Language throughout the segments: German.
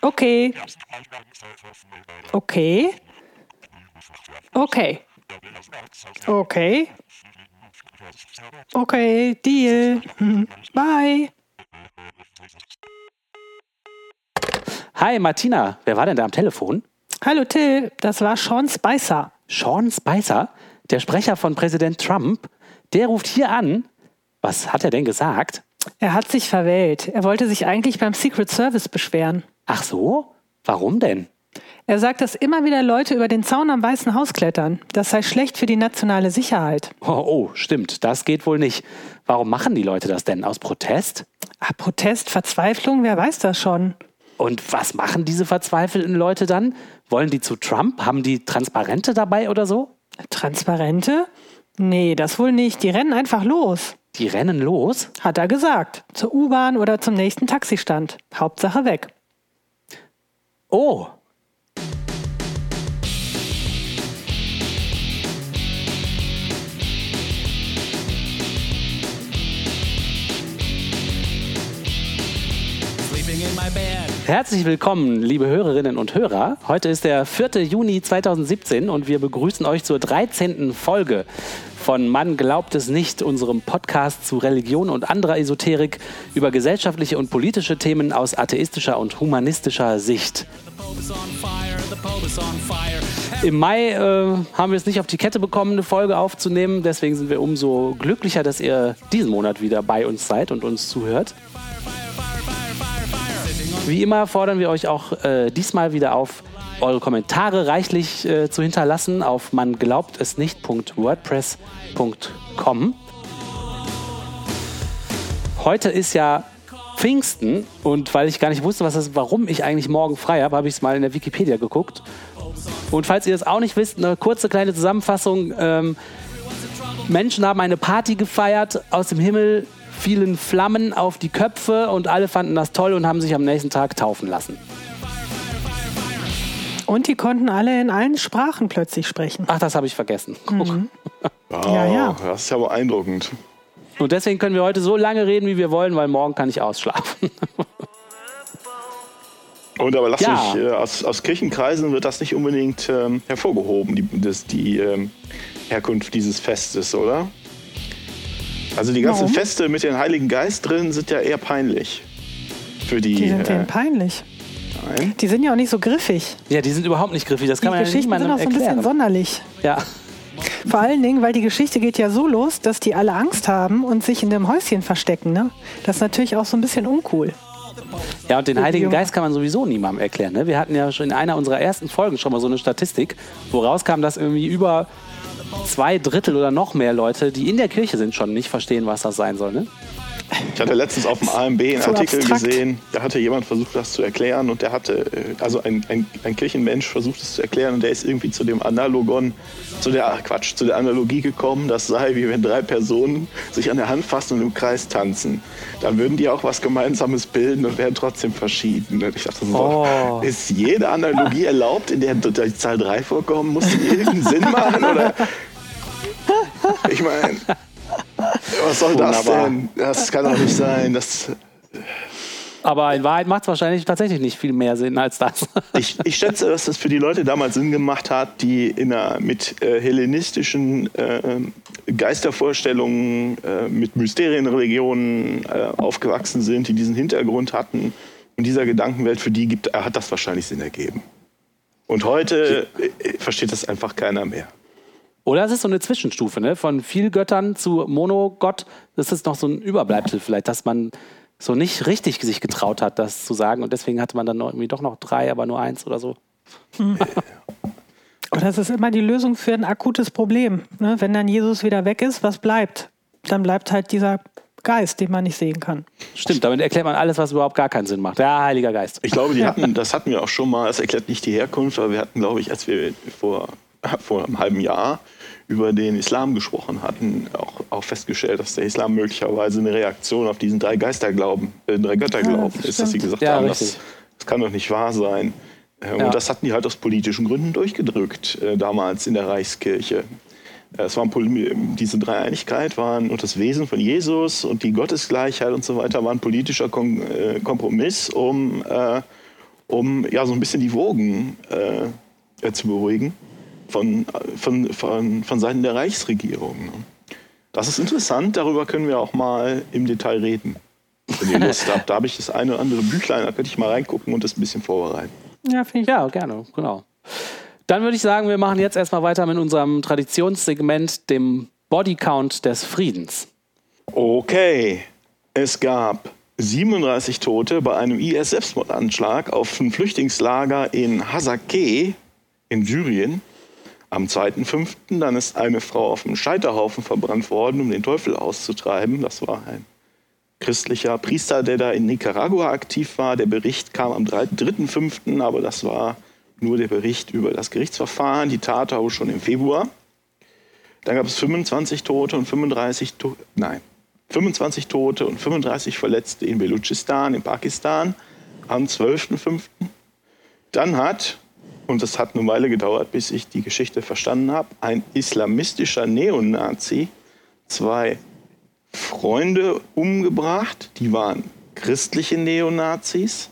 Okay. Okay. Okay. Okay. Okay, Deal. Bye. Hi Martina, wer war denn da am Telefon? Hallo Till, das war Sean Spicer. Sean Spicer, der Sprecher von Präsident Trump, der ruft hier an. Was hat er denn gesagt? Er hat sich verwählt. Er wollte sich eigentlich beim Secret Service beschweren. Ach so? Warum denn? Er sagt, dass immer wieder Leute über den Zaun am Weißen Haus klettern. Das sei schlecht für die nationale Sicherheit. Oh, oh, stimmt, das geht wohl nicht. Warum machen die Leute das denn? Aus Protest? Ah, Protest, Verzweiflung, wer weiß das schon. Und was machen diese verzweifelten Leute dann? Wollen die zu Trump? Haben die Transparente dabei oder so? Transparente? Nee, das wohl nicht. Die rennen einfach los. Die rennen los? Hat er gesagt. Zur U-Bahn oder zum nächsten Taxistand. Hauptsache weg. Oh. Herzlich willkommen, liebe Hörerinnen und Hörer. Heute ist der 4. Juni 2017 und wir begrüßen euch zur 13. Folge von Man glaubt es nicht, unserem Podcast zu Religion und anderer Esoterik über gesellschaftliche und politische Themen aus atheistischer und humanistischer Sicht. Im Mai äh, haben wir es nicht auf die Kette bekommen, eine Folge aufzunehmen. Deswegen sind wir umso glücklicher, dass ihr diesen Monat wieder bei uns seid und uns zuhört. Wie immer fordern wir euch auch äh, diesmal wieder auf, eure Kommentare reichlich äh, zu hinterlassen auf man glaubt es nicht.wordpress.com. Heute ist ja Pfingsten und weil ich gar nicht wusste, was das, warum ich eigentlich morgen frei habe, habe ich es mal in der Wikipedia geguckt. Und falls ihr das auch nicht wisst, eine kurze kleine Zusammenfassung. Ähm, Menschen haben eine Party gefeiert, aus dem Himmel fielen Flammen auf die Köpfe und alle fanden das toll und haben sich am nächsten Tag taufen lassen. Und die konnten alle in allen Sprachen plötzlich sprechen. Ach, das habe ich vergessen. Mhm. Wow, Ja, ja. Das ist ja beeindruckend. Und deswegen können wir heute so lange reden, wie wir wollen, weil morgen kann ich ausschlafen. Und aber lass Ja. mich, äh, aus, aus Kirchenkreisen wird das nicht unbedingt ähm, hervorgehoben, die, das, die ähm, Herkunft dieses Festes, oder? Also die ganzen Warum? Feste mit dem Heiligen Geist drin sind ja eher peinlich. Für die. Die sind äh, denen peinlich. Nein. Die sind ja auch nicht so griffig. ja, die sind überhaupt nicht griffig. Das Die kann man ja Geschichten sind niemandem auch so ein bisschen sonderlich. Ja. Vor allen Dingen, weil die Geschichte geht ja so los, dass die alle Angst haben und sich in dem Häuschen verstecken. Ne? Das ist natürlich auch so ein bisschen uncool. ja, und den Heiligen. Geist kann man sowieso niemandem erklären. Ne? Wir hatten ja schon in einer unserer ersten Folgen schon mal so eine Statistik, wo rauskam, dass irgendwie über zwei Drittel oder noch mehr Leute, die in der Kirche sind, schon nicht verstehen, was das sein soll. Ne? Ich hatte letztens auf dem AMB einen So Artikel abstrakt. gesehen, da hatte jemand versucht, das zu erklären und der hatte, äh, also ein, ein, ein Kirchenmensch versucht es zu erklären und der ist irgendwie zu dem Analogon, zu der, ach Quatsch, zu der Analogie gekommen, das sei wie wenn drei Personen sich an der Hand fassen und im Kreis tanzen. Dann würden die auch was Gemeinsames bilden und wären trotzdem verschieden. Und ich dachte so, Oh. ist jede Analogie erlaubt, in der die Zahl drei vorkommen? Muss die irgendeinen Sinn machen? Oder? Ich meine, was soll das Wunderbar. denn? Das kann doch nicht sein. Das, Aber in Wahrheit macht es wahrscheinlich tatsächlich nicht viel mehr Sinn als das. ich, ich schätze, dass das für die Leute damals Sinn gemacht hat, die in einer, mit äh, hellenistischen äh, Geistervorstellungen, äh, mit Mysterienreligionen äh, aufgewachsen sind, die diesen Hintergrund hatten. Und dieser Gedankenwelt, für die gibt, hat das wahrscheinlich Sinn ergeben. Und heute äh, versteht das einfach keiner mehr. Oder es ist so eine Zwischenstufe, ne? Von viel Göttern zu Monogott. Das ist noch so ein Überbleibsel vielleicht, dass man so nicht richtig sich getraut hat, das zu sagen. Und deswegen hatte man dann noch irgendwie doch noch drei, aber nur eins oder so. Und das ist immer die Lösung für ein akutes Problem. Ne? Wenn dann Jesus wieder weg ist, was bleibt? Dann bleibt halt dieser Geist, den man nicht sehen kann. Stimmt, damit erklärt man alles, was überhaupt gar keinen Sinn macht. Ja, Heiliger Geist. Ich glaube, die hatten, das hatten wir auch schon mal, das erklärt nicht die Herkunft, aber wir hatten, glaube ich, als wir vor, vor einem halben Jahr über den Islam gesprochen hatten, auch, auch festgestellt, dass der Islam möglicherweise eine Reaktion auf diesen drei Geisterglauben, äh, drei Götterglauben das ist, dass sie gesagt Ja, haben, das, das kann doch nicht wahr sein. Äh, Ja. Und das hatten die halt aus politischen Gründen durchgedrückt, äh, damals in der Reichskirche. Es waren diese Dreieinigkeit waren und das Wesen von Jesus und die Gottesgleichheit und so weiter waren politischer äh, Kompromiss, um, äh, um ja so ein bisschen die Wogen äh, zu beruhigen von, von, von, von Seiten der Reichsregierung. Ne? Das ist interessant, darüber können wir auch mal im Detail reden. Wenn ihr Lust habt, da habe ich das eine oder andere Büchlein, da könnte ich mal reingucken und das ein bisschen vorbereiten. Ja, finde ich. Ja, gerne, genau. Dann würde ich sagen, wir machen jetzt erstmal weiter mit unserem Traditionssegment, dem Bodycount des Friedens. Okay, es gab 37 Tote bei einem IS-Selbstmordanschlag auf ein Flüchtlingslager in Hasake in Syrien am 2.5. Dann ist eine Frau auf einem Scheiterhaufen verbrannt worden, um den Teufel auszutreiben. Das war ein christlicher Priester, der da in Nicaragua aktiv war. Der Bericht kam am 3.5., aber das war nur der Bericht über das Gerichtsverfahren, die Tat aber schon im Februar. Dann gab es 25 Tote und 35 to nein, 25 Tote und 35 Verletzte in Belutschistan, in Pakistan am 12.05. Dann hat, und das hat eine Weile gedauert, bis ich die Geschichte verstanden habe, ein islamistischer Neonazi zwei Freunde umgebracht, die waren christliche Neonazis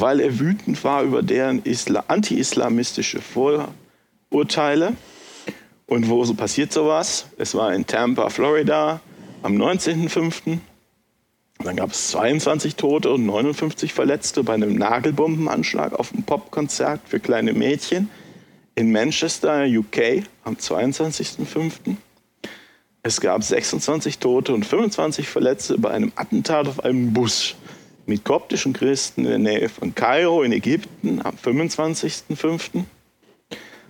weil er wütend war über deren anti-islamistische Vorurteile. Und wo so passiert sowas? Es war in Tampa, Florida, am 19.05. Dann gab es 22 Tote und 59 Verletzte bei einem Nagelbombenanschlag auf einem Popkonzert für kleine Mädchen in Manchester, UK, am 22.05. Es gab 26 Tote und 25 Verletzte bei einem Attentat auf einem Bus mit koptischen Christen in der Nähe von Kairo in Ägypten am 25.05.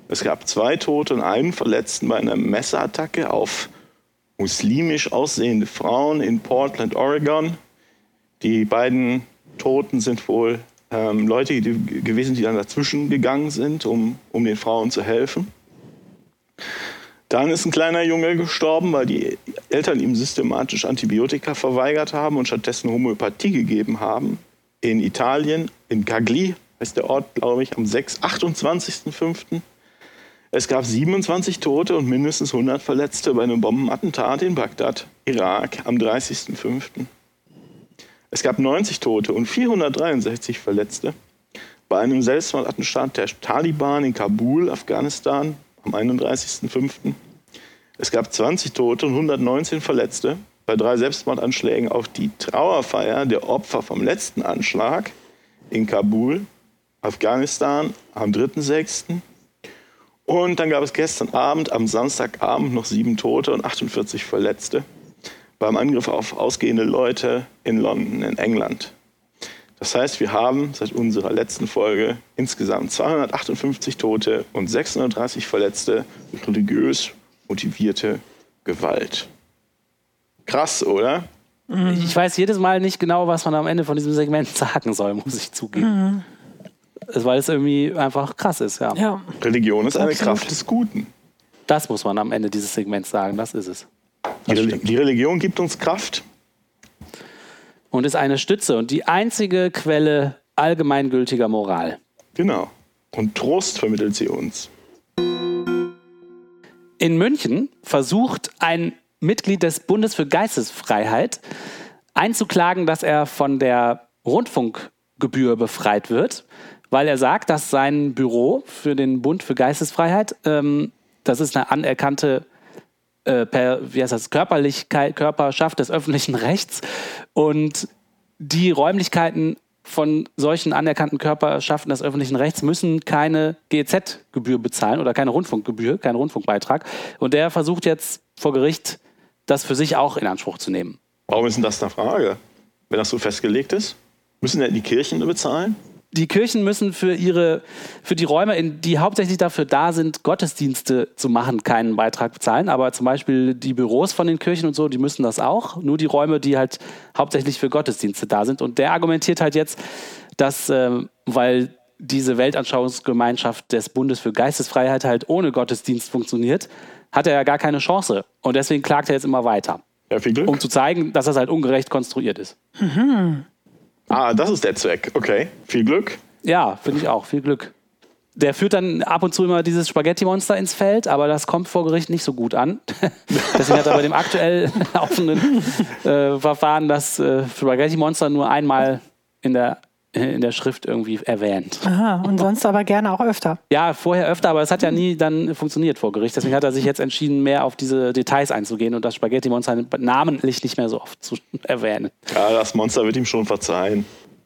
Es gab zwei Tote und einen Verletzten bei einer Messerattacke auf muslimisch aussehende Frauen in Portland, Oregon. Die beiden Toten sind wohl ähm, Leute die, gewesen, die dann dazwischen gegangen sind, um, um den Frauen zu helfen. Dann ist ein kleiner Junge gestorben, weil die Eltern ihm systematisch Antibiotika verweigert haben und stattdessen Homöopathie gegeben haben. In Italien, in Gagli, heißt der Ort, glaube ich, am 28.05. Es gab 27 Tote und mindestens 100 Verletzte bei einem Bombenattentat in Bagdad, Irak, am 30.05. Es gab 90 Tote und 463 Verletzte bei einem Selbstmordattentat der Taliban in Kabul, Afghanistan, am 31.05. Es gab 20 Tote und 119 Verletzte bei drei Selbstmordanschlägen auf die Trauerfeier der Opfer vom letzten Anschlag in Kabul, Afghanistan, am 3.06. Und dann gab es gestern Abend, am Samstagabend, noch sieben Tote und 48 Verletzte beim Angriff auf ausgehende Leute in London, in England. Das heißt, wir haben seit unserer letzten Folge insgesamt 258 Tote und 630 Verletzte durch religiös motivierte Gewalt. Krass, oder? Ich weiß jedes Mal nicht genau, was man am Ende von diesem Segment sagen soll, muss ich zugeben. Mhm. Weil es irgendwie einfach krass ist, ja. ja. Religion ist eine Kraft des Guten. Das muss man am Ende dieses Segments sagen, das ist es. Die, die Religion gibt uns Kraft, und ist eine Stütze und die einzige Quelle allgemeingültiger Moral. Genau. Und Trost vermittelt sie uns. In München versucht ein Mitglied des Bundes für Geistesfreiheit einzuklagen, dass er von der Rundfunkgebühr befreit wird, weil er sagt, dass sein Büro für den Bund für Geistesfreiheit, ähm, das ist eine anerkannte äh, per, wie heißt das, Körperlichkeit, Körperschaft des öffentlichen Rechts. Und die Räumlichkeiten von solchen anerkannten Körperschaften des öffentlichen Rechts müssen keine GEZ-Gebühr bezahlen oder keine Rundfunkgebühr, keinen Rundfunkbeitrag. Und der versucht jetzt vor Gericht, das für sich auch in Anspruch zu nehmen. Warum ist denn das eine Frage? Wenn das so festgelegt ist? Müssen denn die Kirchen bezahlen? Die Kirchen müssen für ihre, für die Räume, die hauptsächlich dafür da sind, Gottesdienste zu machen, keinen Beitrag bezahlen. Aber zum Beispiel die Büros von den Kirchen und so, die müssen das auch. Nur die Räume, die halt hauptsächlich für Gottesdienste da sind. Und der argumentiert halt jetzt, dass, äh, weil diese Weltanschauungsgemeinschaft des Bundes für Geistesfreiheit halt ohne Gottesdienst funktioniert, hat er ja gar keine Chance. Und deswegen klagt er jetzt immer weiter. Ja, viel Glück. Um zu zeigen, dass das halt ungerecht konstruiert ist. Mhm. Ah, das ist der Zweck. Okay, viel Glück. Ja, finde ich auch. Viel Glück. der führt dann ab und zu immer dieses Spaghetti-Monster ins Feld, aber das kommt vor Gericht nicht so gut an. Deswegen hat er bei dem aktuell laufenden äh, Verfahren das äh, Spaghetti-Monster nur einmal in der in der Schrift irgendwie erwähnt. Aha, und sonst aber gerne auch öfter. Ja, vorher öfter, aber es hat ja nie dann funktioniert vor Gericht. Deswegen hat er sich jetzt entschieden, mehr auf diese Details einzugehen und das Spaghetti-Monster namentlich nicht mehr so oft zu erwähnen. Ja, das Monster wird ihm schon verzeihen.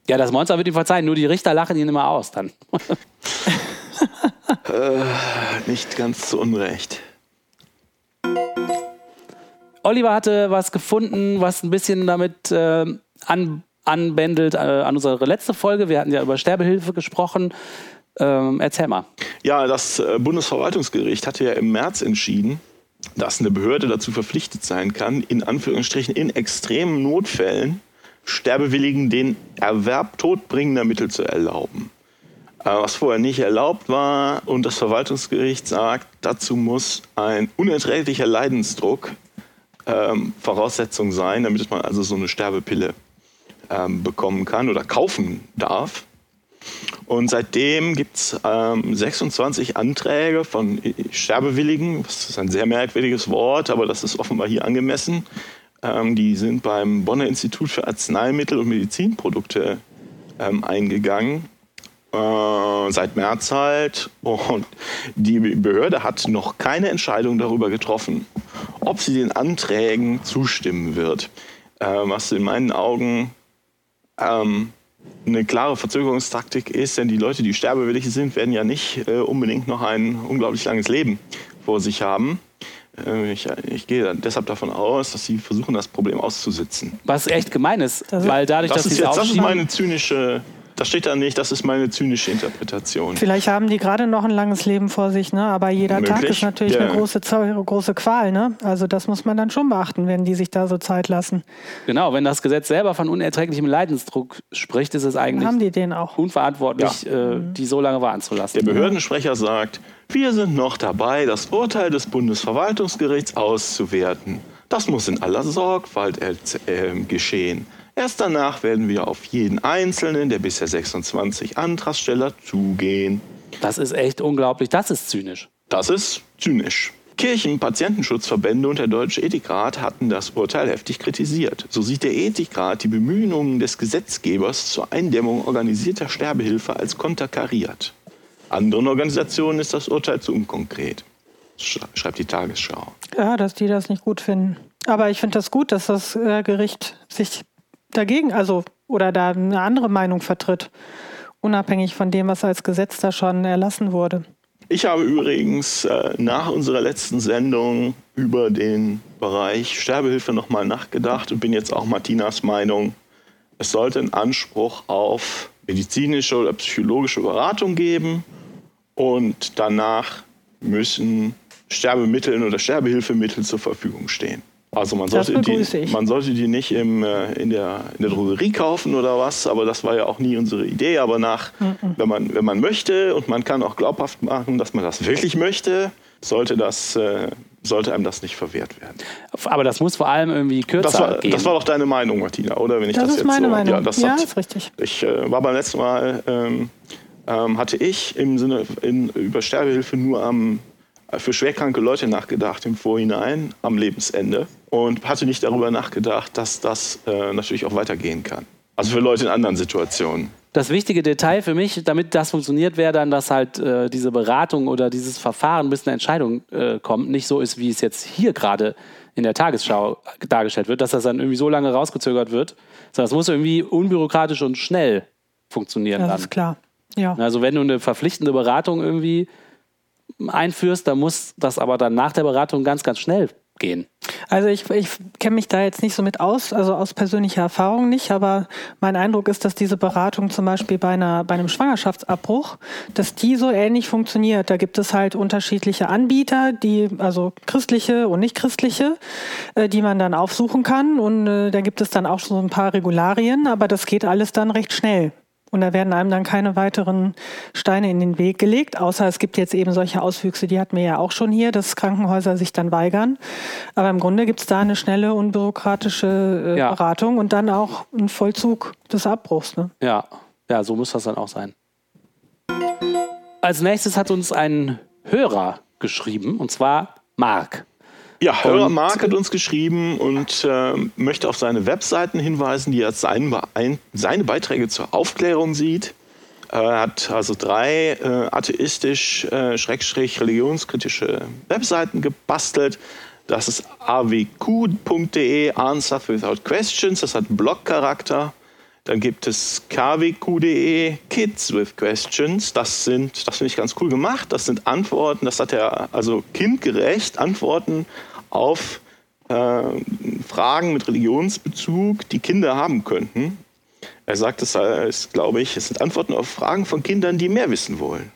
Ja, das Monster wird ihm verzeihen, nur die Richter lachen ihn immer aus dann. äh, nicht ganz zu Unrecht. Oliver hatte was gefunden, was ein bisschen damit äh, an anbändelt äh, an unsere letzte Folge. Wir hatten ja über Sterbehilfe gesprochen. Ähm, erzähl mal. Ja, das äh, Bundesverwaltungsgericht hatte ja im März entschieden, dass eine Behörde dazu verpflichtet sein kann, in Anführungsstrichen in extremen Notfällen Sterbewilligen den Erwerb todbringender Mittel zu erlauben. Äh, was vorher nicht erlaubt war und das Verwaltungsgericht sagt, dazu muss ein unerträglicher Leidensdruck ähm, Voraussetzung sein, damit man also so eine Sterbepille ähm, bekommen kann oder kaufen darf. Und seitdem gibt es ähm, 26 Anträge von Sterbewilligen. Das ist ein sehr merkwürdiges Wort, aber das ist offenbar hier angemessen. Ähm, die sind beim Bonner Institut für Arzneimittel und Medizinprodukte ähm, eingegangen. Äh, seit März halt. Und die Behörde hat noch keine Entscheidung darüber getroffen, ob sie den Anträgen zustimmen wird. Äh, was in meinen Augen ähm, eine klare Verzögerungstaktik ist, denn die Leute, die sterbewillig sind, werden ja nicht äh, unbedingt noch ein unglaublich langes Leben vor sich haben. Äh, ich, ich, gehe deshalb davon aus, dass sie versuchen, das Problem auszusitzen. Was echt gemein ist, weil dadurch, das dass ist jetzt, Das ist meine zynische das steht da nicht, das ist meine zynische Interpretation. Vielleicht haben die gerade noch ein langes Leben vor sich, ne? aber jeder Möglich? Tag ist natürlich ja. eine große, große Qual. Ne? Also das muss man dann schon beachten, wenn die sich da so Zeit lassen. Genau, wenn das Gesetz selber von unerträglichem Leidensdruck spricht, ist es eigentlich haben die den auch. unverantwortlich, ja. äh, die so lange warten zu lassen. Der Behördensprecher sagt, wir sind noch dabei, das Urteil des Bundesverwaltungsgerichts auszuwerten. Das muss in aller Sorgfalt äh, geschehen. Erst danach werden wir auf jeden einzelnen der bisher 26 Antragsteller zugehen. Das ist echt unglaublich. Das ist zynisch. Das ist zynisch. Kirchen, Patientenschutzverbände und der Deutsche Ethikrat hatten das Urteil heftig kritisiert. So sieht der Ethikrat die Bemühungen des Gesetzgebers zur Eindämmung organisierter Sterbehilfe als konterkariert. Anderen Organisationen ist das Urteil zu unkonkret, schreibt die Tagesschau. Ja, dass die das nicht gut finden. Aber ich finde das gut, dass das äh, Gericht sich dagegen, also oder da eine andere Meinung vertritt, unabhängig von dem, was als Gesetz da schon erlassen wurde. Ich habe übrigens äh, nach unserer letzten Sendung über den Bereich Sterbehilfe nochmal nachgedacht und bin jetzt auch Martinas Meinung. Es sollte einen Anspruch auf medizinische oder psychologische Beratung geben und danach müssen Sterbemittel oder Sterbehilfemittel zur Verfügung stehen. Also man sollte, die, man sollte die nicht im, äh, in, der, in der Drogerie kaufen oder was, aber das war ja auch nie unsere Idee. Aber nach, mhm. wenn, man, wenn man möchte und man kann auch glaubhaft machen, dass man das wirklich möchte, sollte, das, äh, sollte einem das nicht verwehrt werden. Aber das muss vor allem irgendwie kürzer das war, gehen. Das war doch deine Meinung, Martina, oder? Wenn ich das, das ist jetzt meine so, Meinung. Ja, das ja, hat, ist richtig. Ich äh, war beim letzten Mal, ähm, ähm, hatte ich im Sinne in, über Sterbehilfe nur am für schwerkranke Leute nachgedacht im Vorhinein am Lebensende und hatte nicht darüber nachgedacht, dass das äh, natürlich auch weitergehen kann. Also für Leute in anderen Situationen. Das wichtige Detail für mich, damit das funktioniert, wäre dann, dass halt äh, diese Beratung oder dieses Verfahren, bis eine Entscheidung äh, kommt, nicht so ist, wie es jetzt hier gerade in der Tagesschau dargestellt wird, dass das dann irgendwie so lange rausgezögert wird, sondern es muss irgendwie unbürokratisch und schnell funktionieren. Das dann. ist klar. Ja. Also wenn du eine verpflichtende Beratung irgendwie einführst, dann muss das aber dann nach der Beratung ganz, ganz schnell gehen. Also ich, ich kenne mich da jetzt nicht so mit aus, also aus persönlicher Erfahrung nicht, aber mein Eindruck ist, dass diese Beratung zum Beispiel bei, einer, bei einem Schwangerschaftsabbruch, dass die so ähnlich funktioniert. Da gibt es halt unterschiedliche Anbieter, die, also christliche und nicht christliche, äh, die man dann aufsuchen kann und äh, da gibt es dann auch so ein paar Regularien, aber das geht alles dann recht schnell. Und da werden einem dann keine weiteren Steine in den Weg gelegt, außer es gibt jetzt eben solche Auswüchse, die hatten wir ja auch schon hier, dass Krankenhäuser sich dann weigern. Aber im Grunde gibt es da eine schnelle, unbürokratische äh, ja. Beratung und dann auch einen Vollzug des Abbruchs. Ne? Ja. ja, so muss das dann auch sein. als nächstes hat uns ein Hörer geschrieben, und zwar Marc. Ja, Hörer Mark hat uns geschrieben und äh, möchte auf seine Webseiten hinweisen, die er als sein, ein, seine Beiträge zur Aufklärung sieht. Er hat also drei äh, atheistisch, äh, Webseiten gebastelt. Das ist awq.de, Answers Without Questions, das hat Blog-Charakter. Dann gibt es kwq.de, Kids with Questions. Das sind, das finde ich ganz cool gemacht. Das sind Antworten, das hat er also kindgerecht, Antworten auf äh, Fragen mit Religionsbezug, die Kinder haben könnten. Er sagt, es ist, glaube ich, es sind Antworten auf Fragen von Kindern, die mehr wissen wollen.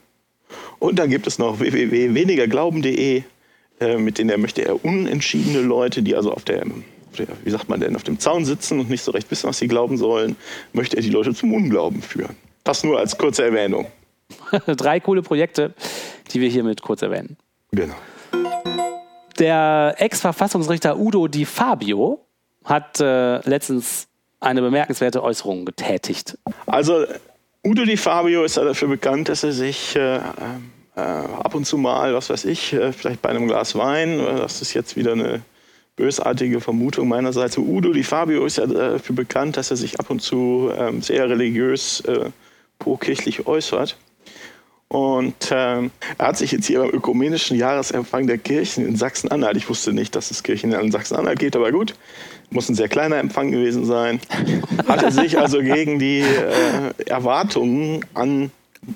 Und dann gibt es noch www.wenigerglauben.de, äh, mit denen er möchte er unentschiedene Leute, die also auf der, auf der, wie sagt man denn, auf dem Zaun sitzen und nicht so recht wissen, was sie glauben sollen, möchte er die Leute zum Unglauben führen. Das nur als kurze Erwähnung. Drei coole Projekte, die wir hiermit kurz erwähnen. Genau. Der Ex-Verfassungsrichter Udo Di Fabio hat äh, letztens eine bemerkenswerte Äußerung getätigt. Also Udo Di Fabio ist ja dafür bekannt, dass er sich äh, äh, ab und zu mal, was weiß ich, äh, vielleicht bei einem Glas Wein, äh, das ist jetzt wieder eine bösartige Vermutung meinerseits. Udo Di Fabio ist ja dafür bekannt, dass er sich ab und zu ähm, sehr religiös äh, pro-kirchlich äußert. Und ähm, er hat sich jetzt hier beim ökumenischen Jahresempfang der Kirchen in Sachsen-Anhalt, ich wusste nicht, dass es Kirchen in Sachsen-Anhalt geht, aber gut, muss ein sehr kleiner Empfang gewesen sein, hat er sich also gegen die äh, Erwartungen an,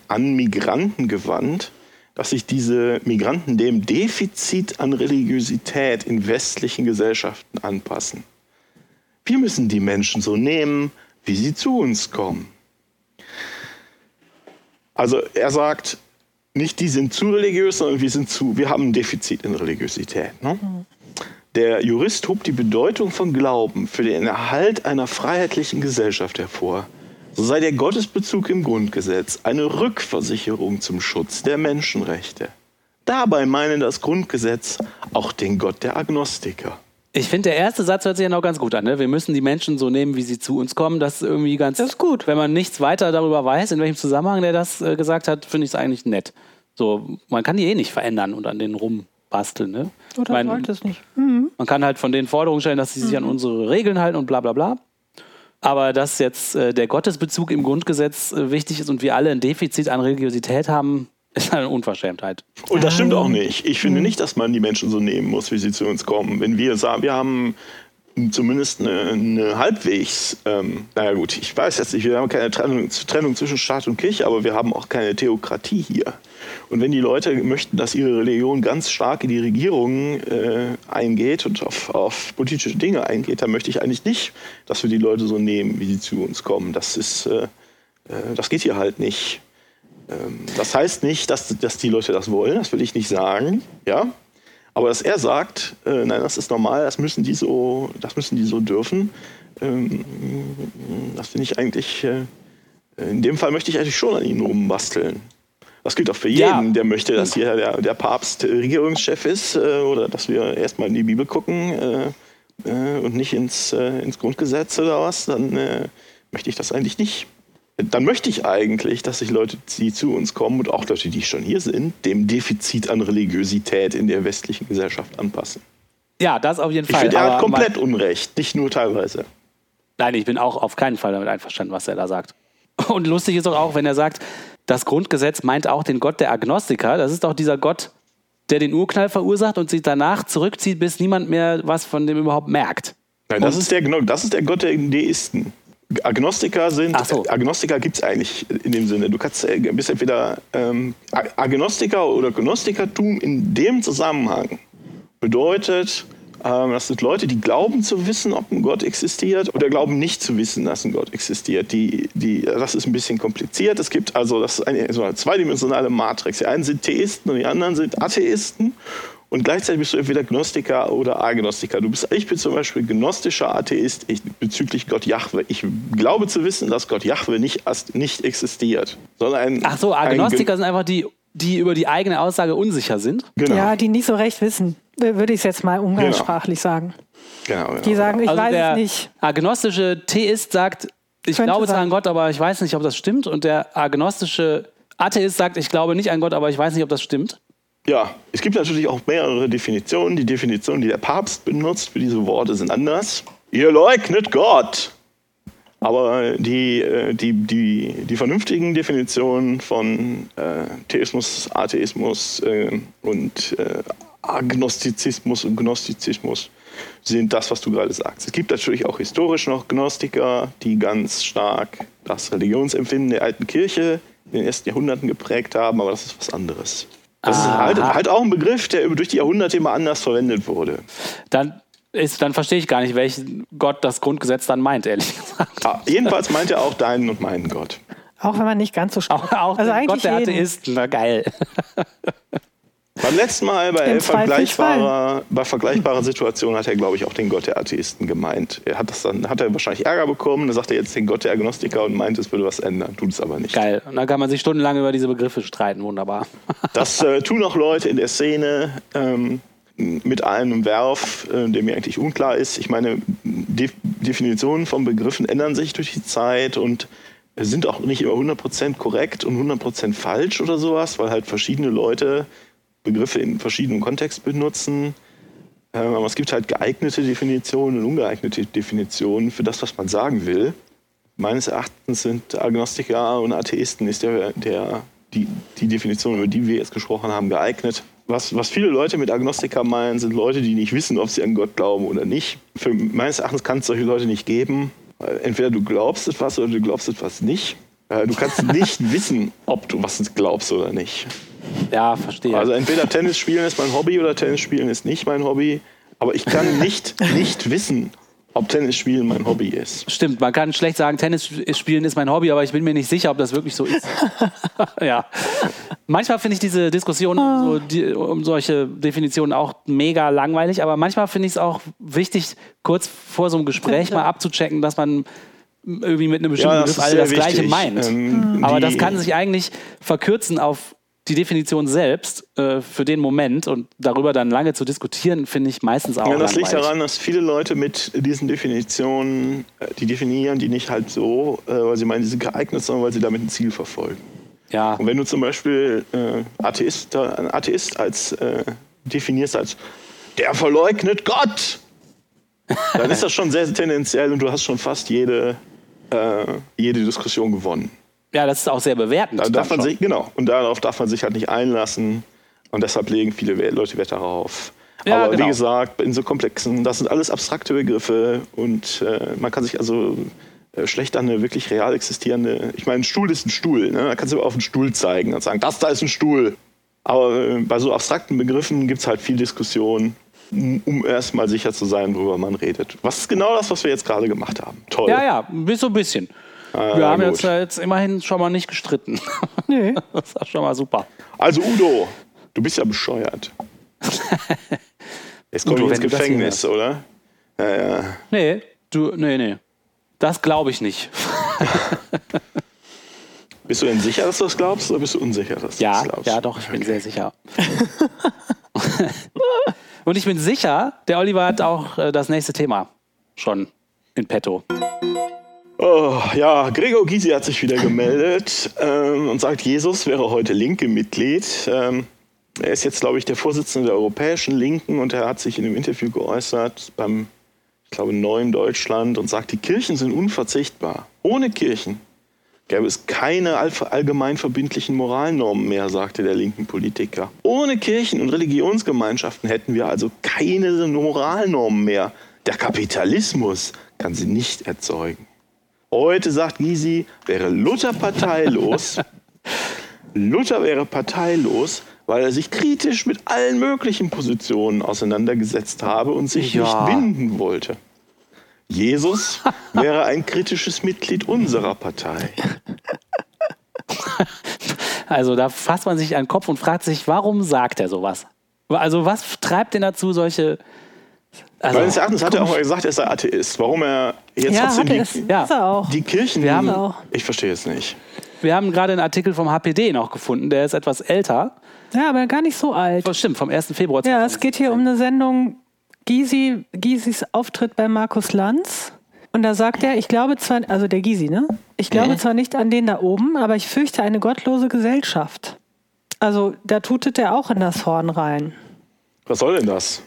an Migranten gewandt, dass sich diese Migranten dem Defizit an Religiosität in westlichen Gesellschaften anpassen. Wir müssen die Menschen so nehmen, wie sie zu uns kommen. Also er sagt, nicht die sind zu religiös, sondern wir sind zu, wir haben ein Defizit in Religiosität. Ne? Mhm. Der Jurist hob die Bedeutung von Glauben für den Erhalt einer freiheitlichen Gesellschaft hervor. So sei der Gottesbezug im Grundgesetz eine Rückversicherung zum Schutz der Menschenrechte. Dabei meine das Grundgesetz auch den Gott der Agnostiker. Ich finde, der erste Satz hört sich ja noch ganz gut an. Ne? Wir müssen die Menschen so nehmen, wie sie zu uns kommen. Das ist irgendwie ganz das ist gut. Wenn man nichts weiter darüber weiß, in welchem Zusammenhang der das äh, gesagt hat, finde ich es eigentlich nett. So, man kann die eh nicht verändern und an denen rumbasteln. Ne? Oder mein, sollte es nicht. Mhm. Man kann halt von denen Forderungen stellen, dass sie sich mhm. an unsere Regeln halten und bla bla bla. Aber dass jetzt äh, der Gottesbezug im Grundgesetz äh, wichtig ist und wir alle ein Defizit an Religiosität haben, ist eine Unverschämtheit. Und das stimmt auch nicht. Ich finde nicht, dass man die Menschen so nehmen muss, wie sie zu uns kommen. Wenn wir sagen, wir haben zumindest eine, eine halbwegs, ähm, naja gut, ich weiß jetzt nicht, wir haben keine Trennung, Trennung, zwischen Staat und Kirche, aber wir haben auch keine Theokratie hier. Und wenn die Leute möchten, dass ihre Religion ganz stark in die Regierung äh, eingeht und auf, auf, politische Dinge eingeht, dann möchte ich eigentlich nicht, dass wir die Leute so nehmen, wie sie zu uns kommen. Das ist, äh, äh das geht hier halt nicht. Ähm, das heißt nicht, dass, dass die Leute das wollen, das will ich nicht sagen, ja. Aber dass er sagt, äh, nein, das ist normal, das müssen die so, das müssen die so dürfen, ähm, das finde ich eigentlich, äh, in dem Fall möchte ich eigentlich schon an ihnen rumbasteln. Das gilt auch für jeden, ja. der möchte, dass hier der, der Papst Regierungschef ist äh, oder dass wir erstmal in die Bibel gucken äh, äh, und nicht ins, äh, ins Grundgesetz oder was, dann möchte ich das eigentlich nicht dann möchte ich eigentlich, dass sich Leute, die zu uns kommen und auch Leute, die schon hier sind, dem Defizit an Religiosität in der westlichen Gesellschaft anpassen. Ja, das auf jeden Fall. Ich finde, er hat komplett Unrecht, nicht nur teilweise. Nein, ich bin auch auf keinen Fall damit einverstanden, was er da sagt. Und lustig ist doch auch, wenn er sagt, das Grundgesetz meint auch den Gott der Agnostiker. Das ist doch dieser Gott, der den Urknall verursacht und sich danach zurückzieht, bis niemand mehr was von dem überhaupt merkt. Nein, das ist, der, das ist der Gott der Deisten. Agnostiker sind, so. Agnostiker gibt es eigentlich in dem Sinne. Du kannst, äh, bist entweder ähm, Agnostiker oder Gnostikertum in dem Zusammenhang bedeutet, ähm, das sind Leute, die glauben zu wissen, ob ein Gott existiert oder glauben nicht zu wissen, dass ein Gott existiert. Die, die, das ist ein bisschen kompliziert. Es gibt also, das ist eine, so eine zweidimensionale Matrix. Die einen sind Theisten und die anderen sind Atheisten. Und gleichzeitig bist du entweder Gnostiker oder Agnostiker. Du bist, ich bin zum Beispiel gnostischer Atheist ich, bezüglich Gott Jahwe. Ich glaube zu wissen, dass Gott Jahwe nicht, nicht existiert. Sondern ein, Ach so, Agnostiker ein, sind einfach die, die über die eigene Aussage unsicher sind. Genau. Ja, die nicht so recht wissen, würde ich es jetzt mal umgangssprachlich genau. sagen. Genau, genau, Die sagen, ich also weiß es nicht. agnostische Theist sagt, ich glaube zwar an Gott, aber ich weiß nicht, ob das stimmt. Und der agnostische Atheist sagt, ich glaube nicht an Gott, aber ich weiß nicht, ob das stimmt. Ja, es gibt natürlich auch mehrere Definitionen. Die Definitionen, die der Papst benutzt für diese Worte, sind anders. Ihr leugnet Gott. Aber die, äh, die, die, die vernünftigen Definitionen von äh, Theismus, Atheismus äh, und äh, Agnostizismus und Gnostizismus sind das, was du gerade sagst. Es gibt natürlich auch historisch noch Gnostiker, die ganz stark das Religionsempfinden der alten Kirche in den ersten Jahrhunderten geprägt haben, aber das ist was anderes. Das ist halt, halt, auch ein Begriff, der durch die Jahrhunderte immer anders verwendet wurde. Dann, ist, dann verstehe ich gar nicht, welchen Gott das Grundgesetz dann meint, ehrlich gesagt. Ja, jedenfalls meint er auch deinen und meinen Gott. Auch wenn man nicht ganz so stark. Auch, auch also Gott der Atheisten, na geil. Beim letzten Mal bei vergleichbarer, bei vergleichbarer Situation hat er, glaube ich, auch den Gott der Atheisten gemeint. Er hat das dann, hat er wahrscheinlich Ärger bekommen, dann sagt er jetzt den Gott der Agnostiker und meint, es würde was ändern, tut es aber nicht. Geil. Und dann kann man sich stundenlang über diese Begriffe streiten, wunderbar. Das äh, tun auch Leute in der Szene. Ähm, mit einem Werf, äh, der mir eigentlich unklar ist. Ich meine, De Definitionen von Begriffen ändern sich durch die Zeit und sind auch nicht immer 100% korrekt und 100% falsch oder sowas, weil halt verschiedene Leute Begriffe in verschiedenen Kontexten benutzen. Ähm, aber es gibt halt geeignete Definitionen und ungeeignete Definitionen für das, was man sagen will. Meines Erachtens sind Agnostiker und Atheisten ist der, der, die, die Definition, über die wir jetzt gesprochen haben, geeignet. Was, was viele Leute mit Agnostiker meinen, sind Leute, die nicht wissen, ob sie an Gott glauben oder nicht. Für meines Erachtens kann es solche Leute nicht geben. Entweder du glaubst etwas oder du glaubst etwas nicht. Äh, du kannst nicht wissen, ob du was glaubst oder nicht. Ja, verstehe. Also entweder Tennis spielen ist mein Hobby oder Tennis spielen ist nicht mein Hobby. Aber ich kann nicht, nicht wissen, ob Tennis spielen mein Hobby ist. Stimmt, man kann schlecht sagen, Tennis spielen ist mein Hobby, aber ich bin mir nicht sicher, ob das wirklich so ist. ja. Manchmal finde ich diese Diskussion oh. so, die, um solche Definitionen auch mega langweilig, aber manchmal finde ich es auch wichtig, kurz vor so einem Gespräch mal abzuchecken, dass man irgendwie mit einem bestimmten ja, Begriff alle das wichtig. Gleiche meint. Ähm, aber das kann sich eigentlich verkürzen auf die Definition selbst äh, für den Moment und darüber dann lange zu diskutieren, finde ich meistens auch. Ja, das liegt daran, dass viele Leute mit diesen Definitionen, äh, die definieren die nicht halt so, äh, weil sie meinen, die sind geeignet, sondern weil sie damit ein Ziel verfolgen. Ja. Und wenn du zum Beispiel äh, Atheist, einen Atheist als äh, definierst als der verleugnet Gott, dann ist das schon sehr tendenziell und du hast schon fast jede, äh, jede Diskussion gewonnen. Ja, das ist auch sehr bewertend. Da darf man sich, genau. Und darauf darf man sich halt nicht einlassen. Und deshalb legen viele Leute Wert darauf. Ja, Aber genau. wie gesagt, in so komplexen, das sind alles abstrakte Begriffe und äh, man kann sich also äh, schlecht an eine wirklich real existierende. Ich meine, ein Stuhl ist ein Stuhl. Ne? Da kannst du auf einen Stuhl zeigen und sagen, das da ist ein Stuhl. Aber äh, bei so abstrakten Begriffen gibt es halt viel Diskussion, um erstmal sicher zu sein, worüber man redet. Was ist genau das, was wir jetzt gerade gemacht haben? Toll. Ja, ja, so ein bisschen. Ah, wir haben jetzt, jetzt, immerhin schon mal nicht gestritten. Nee. Das ist schon mal super. Also Udo, du bist ja bescheuert. Jetzt komme ich ins Gefängnis, oder? Ja, ja. Nee, du, nee, nee. Das glaube ich nicht. bist du denn sicher, dass du das glaubst, oder bist du unsicher, dass du ja, das glaubst? Ja, doch, ich bin sehr sicher. Und ich bin sicher, der Oliver hat auch äh, das nächste Thema schon in petto. Oh, ja, Gregor Gysi hat sich wieder gemeldet ähm, und sagt, Jesus wäre heute linke Mitglied. Ähm, er ist jetzt, glaube ich, der Vorsitzende der Europäischen Linken und er hat sich in einem Interview geäußert beim, ich glaube, Neuen Deutschland und sagt, die Kirchen sind unverzichtbar. Ohne Kirchen gäbe es keine allgemein verbindlichen Moralnormen mehr, sagte der linken Politiker. Ohne Kirchen und Religionsgemeinschaften hätten wir also keine Moralnormen mehr. Der Kapitalismus kann sie nicht erzeugen. Heute, sagt Gysi, wäre Luther parteilos. Luther wäre parteilos, weil er sich kritisch mit allen möglichen Positionen auseinandergesetzt habe und sich ja. nicht binden wollte. Jesus wäre ein kritisches Mitglied unserer Partei. Also da fasst man sich an den Kopf und fragt sich, warum sagt er sowas? Also was treibt denn dazu, solche also, Meines Erachtens hat er auch mal gesagt, er sei Atheist. Warum er jetzt ja, trotzdem die. Ja. die Kirchen. Wir haben, ich verstehe es nicht. Wir haben gerade einen Artikel vom HPD noch gefunden, der ist etwas älter. Ja, aber gar nicht so alt. Das stimmt, vom 1. Februar. Ja, es geht hier um eine Sendung Gysi, Gysis Auftritt bei Markus Lanz. Und da sagt er, ich glaube zwar, also der Gysi, ne? Ich glaube zwar nicht an den da oben, aber ich fürchte eine gottlose Gesellschaft. Also da tutet er auch in das Horn rein. Was soll denn das?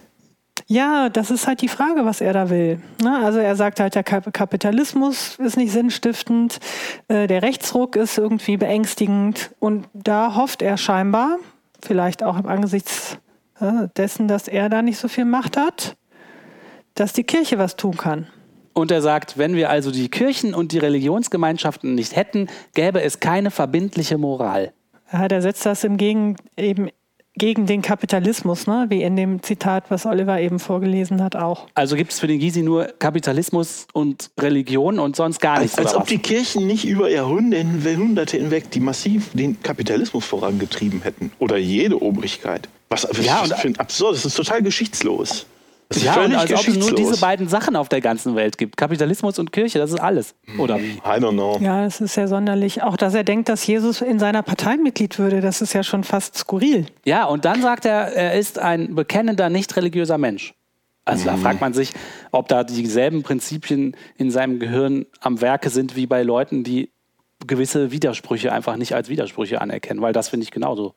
Ja, das ist halt die Frage, was er da will. Ne? Also er sagt halt, der Kapitalismus ist nicht sinnstiftend, äh, der Rechtsruck ist irgendwie beängstigend und da hofft er scheinbar, vielleicht auch im Angesichts äh, dessen, dass er da nicht so viel Macht hat, dass die Kirche was tun kann. Und er sagt, wenn wir also die Kirchen und die Religionsgemeinschaften nicht hätten, gäbe es keine verbindliche Moral. Ja, der setzt das im Gegen, eben gegen den Kapitalismus, ne? wie in dem Zitat, was Oliver eben vorgelesen hat, auch. Also gibt es für den Gysi nur Kapitalismus und Religion und sonst gar nichts. Als, als ob die Kirchen nicht über Jahrhunderte hinweg die massiv den Kapitalismus vorangetrieben hätten. Oder jede Obrigkeit. Was Ja, was und- für ein absurd, das ist total geschichtslos. Das ist ja, und als ob es nur diese beiden Sachen auf der ganzen Welt gibt. Kapitalismus und Kirche, das ist alles. Oder? I don't know. Ja, es ist ja sonderlich. Auch, dass er denkt, dass Jesus in seiner Partei Mitglied würde, das ist ja schon fast skurril. Ja, und dann sagt er, er ist ein bekennender, nicht religiöser Mensch. Also da fragt man sich, ob da dieselben Prinzipien in seinem Gehirn am Werke sind wie bei Leuten, die gewisse Widersprüche einfach nicht als Widersprüche anerkennen, weil das finde ich genauso.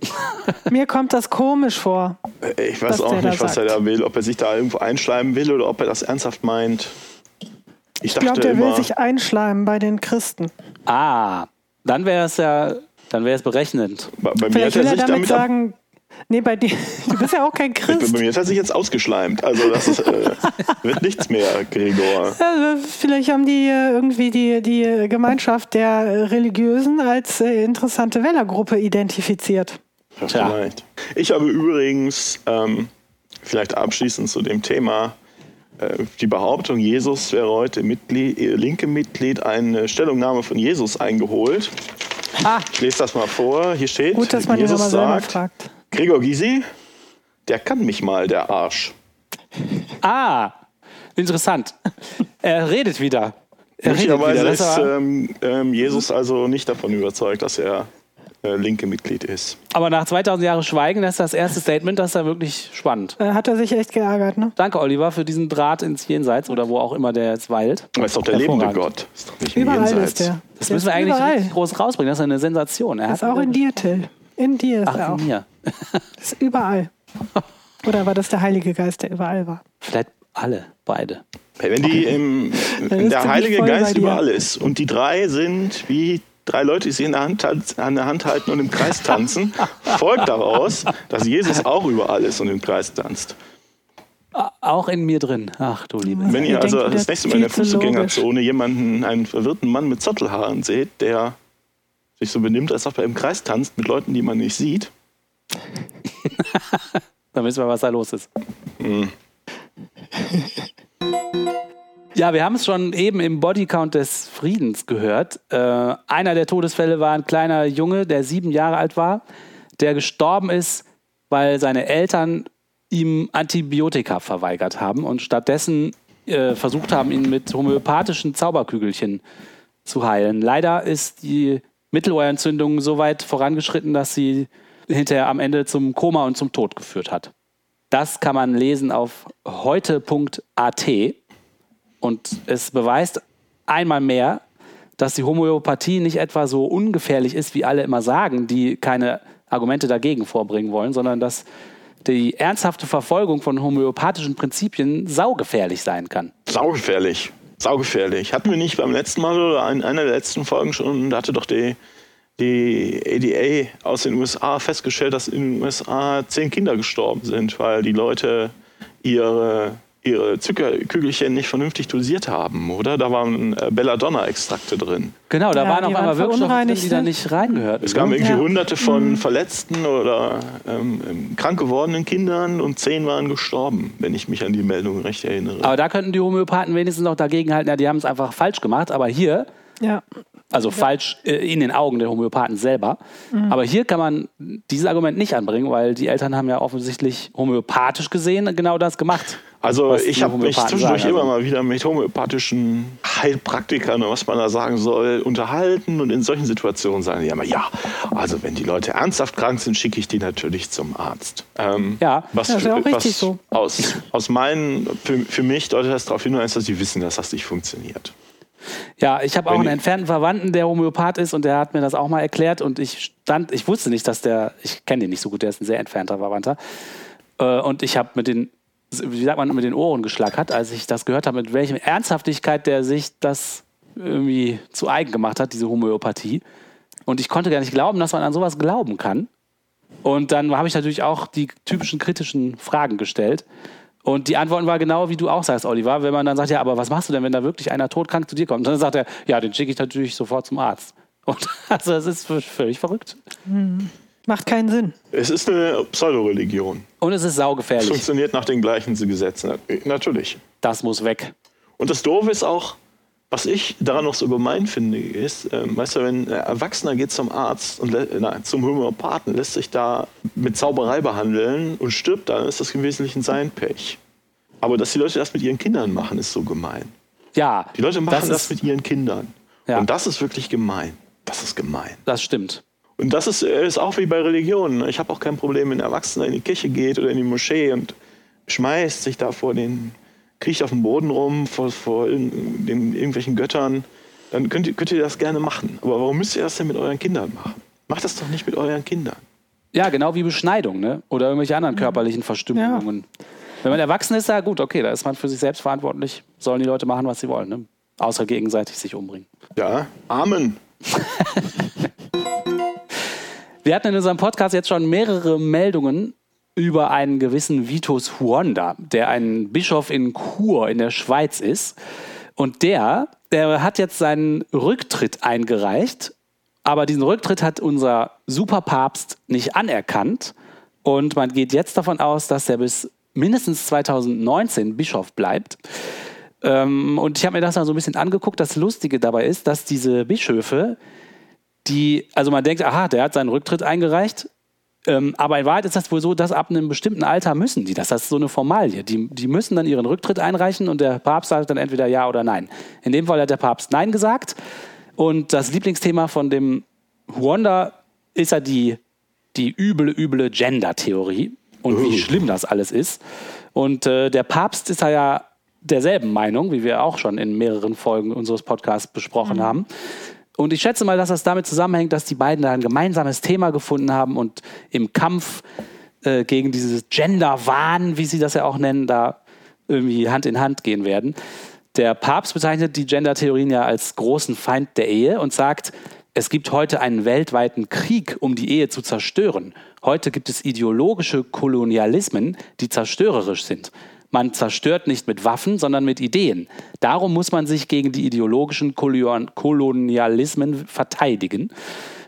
Mir kommt das komisch vor. Ich weiß auch nicht, was er sagt. da will. Ob er sich da irgendwo einschleimen will oder ob er das ernsthaft meint. Ich Ich glaube, der will immer, sich einschleimen bei den Christen. Ah, dann wäre es ja, dann wäre es berechnend. bei, bei mir hat Vielleicht er will er sich damit damit sagen, nee, bei dir, du bist ja auch kein bei Christ. mir hat er sich jetzt ausgeschleimt. Also das ist, äh, wird nichts mehr, Gregor. Ja, vielleicht haben die äh, irgendwie die, die Gemeinschaft der Religiösen als äh, interessante Wählergruppe identifiziert. Ja, vielleicht. Ich habe übrigens, ähm, vielleicht abschließend zu dem Thema, äh, die Behauptung, Jesus wäre heute Mitglied, äh, linke Mitglied, eine Stellungnahme von Jesus eingeholt. Ah, Ich lese das mal vor. Hier steht, Gut, dass man Jesus sagt, fragt. Gregor Gysi, der kann mich mal, der Arsch. ah, interessant. Er redet wieder. Er redet wieder. Möglicherweise ist ähm, ähm, Jesus also nicht davon überzeugt, dass er linke Mitglied ist. aber nach 2000 Jahren Schweigen, das ist das erste Statement, das ist ja wirklich spannend. Äh, hat er sich echt geärgert, ne? Danke, Oliver, für diesen Draht ins Jenseits oder wo auch immer der jetzt weilt. Aber ist doch der lebende. Gott. Ist doch nicht im Überall Jenseits. ist der. Das der müssen wir eigentlich überall. richtig groß rausbringen. Das ist eine Sensation. Er Ist auch in dir, Till. In dir ist er Ach, auch. in mir. Ist überall. Oder war das der Heilige Geist, der überall war? Vielleicht alle, beide. Wenn die im, der Heilige Geist überall ist und die drei sind wie drei Leute, die sie in der Hand, tanz- an der Hand halten und im Kreis tanzen, folgt daraus, dass Jesus auch überall ist und im Kreis tanzt. Auch in mir drin. Ach du liebe. Wenn Ihr also das nächste Mal in der Fußgängerzone jemanden, einen verwirrten Mann mit Zottelhaaren seht, der sich so benimmt, als ob er im Kreis tanzt mit Leuten, die man nicht sieht, Dann wissen wir, was da los ist. Hm. Ja, wir haben es schon eben im Bodycount des Friedens gehört. Äh, einer der Todesfälle war ein kleiner Junge, der sieben Jahre alt war, der gestorben ist, weil seine Eltern ihm Antibiotika verweigert haben und stattdessen äh, versucht haben, ihn mit homöopathischen Zauberkügelchen zu heilen. Leider ist die Mittelohrentzündung so weit vorangeschritten, dass sie hinterher am Ende zum Koma und zum Tod geführt hat. Das kann man lesen auf heute.at und es beweist einmal mehr, dass die Homöopathie nicht etwa so ungefährlich ist, wie alle immer sagen, die keine Argumente dagegen vorbringen wollen, sondern dass die ernsthafte Verfolgung von homöopathischen Prinzipien saugefährlich sein kann. saugefährlich. Saugefährlich. Hatten wir nicht beim letzten Mal oder in einer der letzten Folgen schon, da hatte doch die, die ADA aus den USA festgestellt, dass in den USA zehn Kinder gestorben sind, weil die Leute ihre, ihre Zuckerkügelchen nicht vernünftig dosiert haben, oder? Da waren äh, Belladonna-Extrakte drin. Genau, da Ja, waren auf einmal Wirkstoffe drin, die da ne? nicht reingehörten. Es gab irgendwie Ja. hunderte von verletzten oder ähm, ähm, krank gewordenen Kindern und zehn waren gestorben, wenn ich mich an die Meldung recht erinnere. Aber da könnten die Homöopathen wenigstens noch dagegenhalten, ja, die haben es einfach falsch gemacht. Aber hier Ja. Also falsch äh, in den Augen der Homöopathen selber. Aber hier kann man dieses Argument nicht anbringen, weil die Eltern haben ja offensichtlich homöopathisch gesehen genau das gemacht. Also was ich habe mich zwischendurch sagen, immer also. mal wieder mit homöopathischen Heilpraktikern oder was man da sagen soll, unterhalten und in solchen Situationen sagen die immer, ja, also wenn die Leute ernsthaft krank sind, schicke ich die natürlich zum Arzt. Ähm, Ja. was, Ja, ist ja auch richtig so. Aus, aus meinen, für, für mich deutet das darauf hin, dass sie wissen, dass das nicht funktioniert. Ja, ich habe auch einen entfernten Verwandten, der Homöopath ist und der hat mir das auch mal erklärt und ich stand, ich wusste nicht, dass der, ich kenne den nicht so gut, der ist ein sehr entfernter Verwandter. Äh, und ich habe mit den, wie sagt man, mit den Ohren geschlackert, als ich das gehört habe, mit welcher Ernsthaftigkeit der sich das irgendwie zu eigen gemacht hat, diese Homöopathie. Und ich konnte gar nicht glauben, dass man an sowas glauben kann. Und dann habe ich natürlich auch die typischen kritischen Fragen gestellt. Und die Antworten war genau, wie du auch sagst, Oliver. Wenn man dann sagt, ja, aber was machst du denn, wenn da wirklich einer todkrank zu dir kommt? Und dann sagt er, ja, den schicke ich natürlich sofort zum Arzt. Und also das ist völlig verrückt. Macht keinen Sinn. Es ist eine Pseudoreligion. Und es ist Es saugefährlich. funktioniert nach den gleichen Gesetzen. Natürlich. Das muss weg. Und das Doofe ist auch, was ich daran noch so gemein finde, ist, ähm, weißt du, wenn ein Erwachsener geht zum Arzt und na, zum Homöopathen, lässt sich da mit Zauberei behandeln und stirbt dann, ist das im Wesentlichen sein Pech. Aber dass die Leute das mit ihren Kindern machen, ist so gemein. Ja, Die Leute machen das, ist, mit ihren Kindern. Ja. Und das ist wirklich gemein. Das ist gemein. das stimmt. Und das ist, äh, ist auch wie bei Religionen. Ich habe auch kein Problem, wenn ein Erwachsener in die Kirche geht oder in die Moschee und schmeißt sich da vor den, kriecht auf dem Boden rum, vor, vor irg- den, irgendwelchen Göttern. Dann könnt ihr, könnt ihr das gerne machen. Aber warum müsst ihr das denn mit euren Kindern machen? Macht das doch nicht mit euren Kindern. Ja, genau wie Beschneidung, ne? Oder irgendwelche anderen körperlichen Verstümmelungen. Wenn man erwachsen ist, ja gut, okay, da ist man für sich selbst verantwortlich. Sollen die Leute machen, was sie wollen, ne? Außer gegenseitig sich umbringen. Ja, Amen. Wir hatten in unserem Podcast jetzt schon mehrere Meldungen über einen gewissen Vitus Huonda, der ein Bischof in Chur in der Schweiz ist. Und der, der hat jetzt seinen Rücktritt eingereicht, aber diesen Rücktritt hat unser Superpapst nicht anerkannt. Und man geht jetzt davon aus, dass er bis mindestens 2019 Bischof bleibt. Ähm, und ich habe mir das dann so ein bisschen angeguckt. Das Lustige dabei ist, dass diese Bischöfe, die, also man denkt, aha, der hat seinen Rücktritt eingereicht. Ähm, aber in Wahrheit ist das wohl so, dass ab einem bestimmten Alter müssen die das. Das ist so eine Formalie. Die, die müssen dann ihren Rücktritt einreichen und der Papst sagt dann entweder ja oder nein. In dem Fall hat der Papst nein gesagt. Und das Lieblingsthema von dem Huonda ist ja die, die üble, üble Gender-Theorie und wie Oh. schlimm das alles ist. Und äh, der Papst ist da ja derselben Meinung, wie wir auch schon in mehreren Folgen unseres Podcasts besprochen haben. Und ich schätze mal, dass das damit zusammenhängt, dass die beiden da ein gemeinsames Thema gefunden haben und im Kampf äh, gegen dieses Gender-Wahn, wie sie das ja auch nennen, da irgendwie Hand in Hand gehen werden. Der Papst bezeichnet die Gender-Theorien ja als großen Feind der Ehe und sagt, es gibt heute einen weltweiten Krieg, um die Ehe zu zerstören. Heute gibt es ideologische Kolonialismen, die zerstörerisch sind. Man zerstört nicht mit Waffen, sondern mit Ideen. Darum muss man sich gegen die ideologischen Kolon- Kolonialismen verteidigen.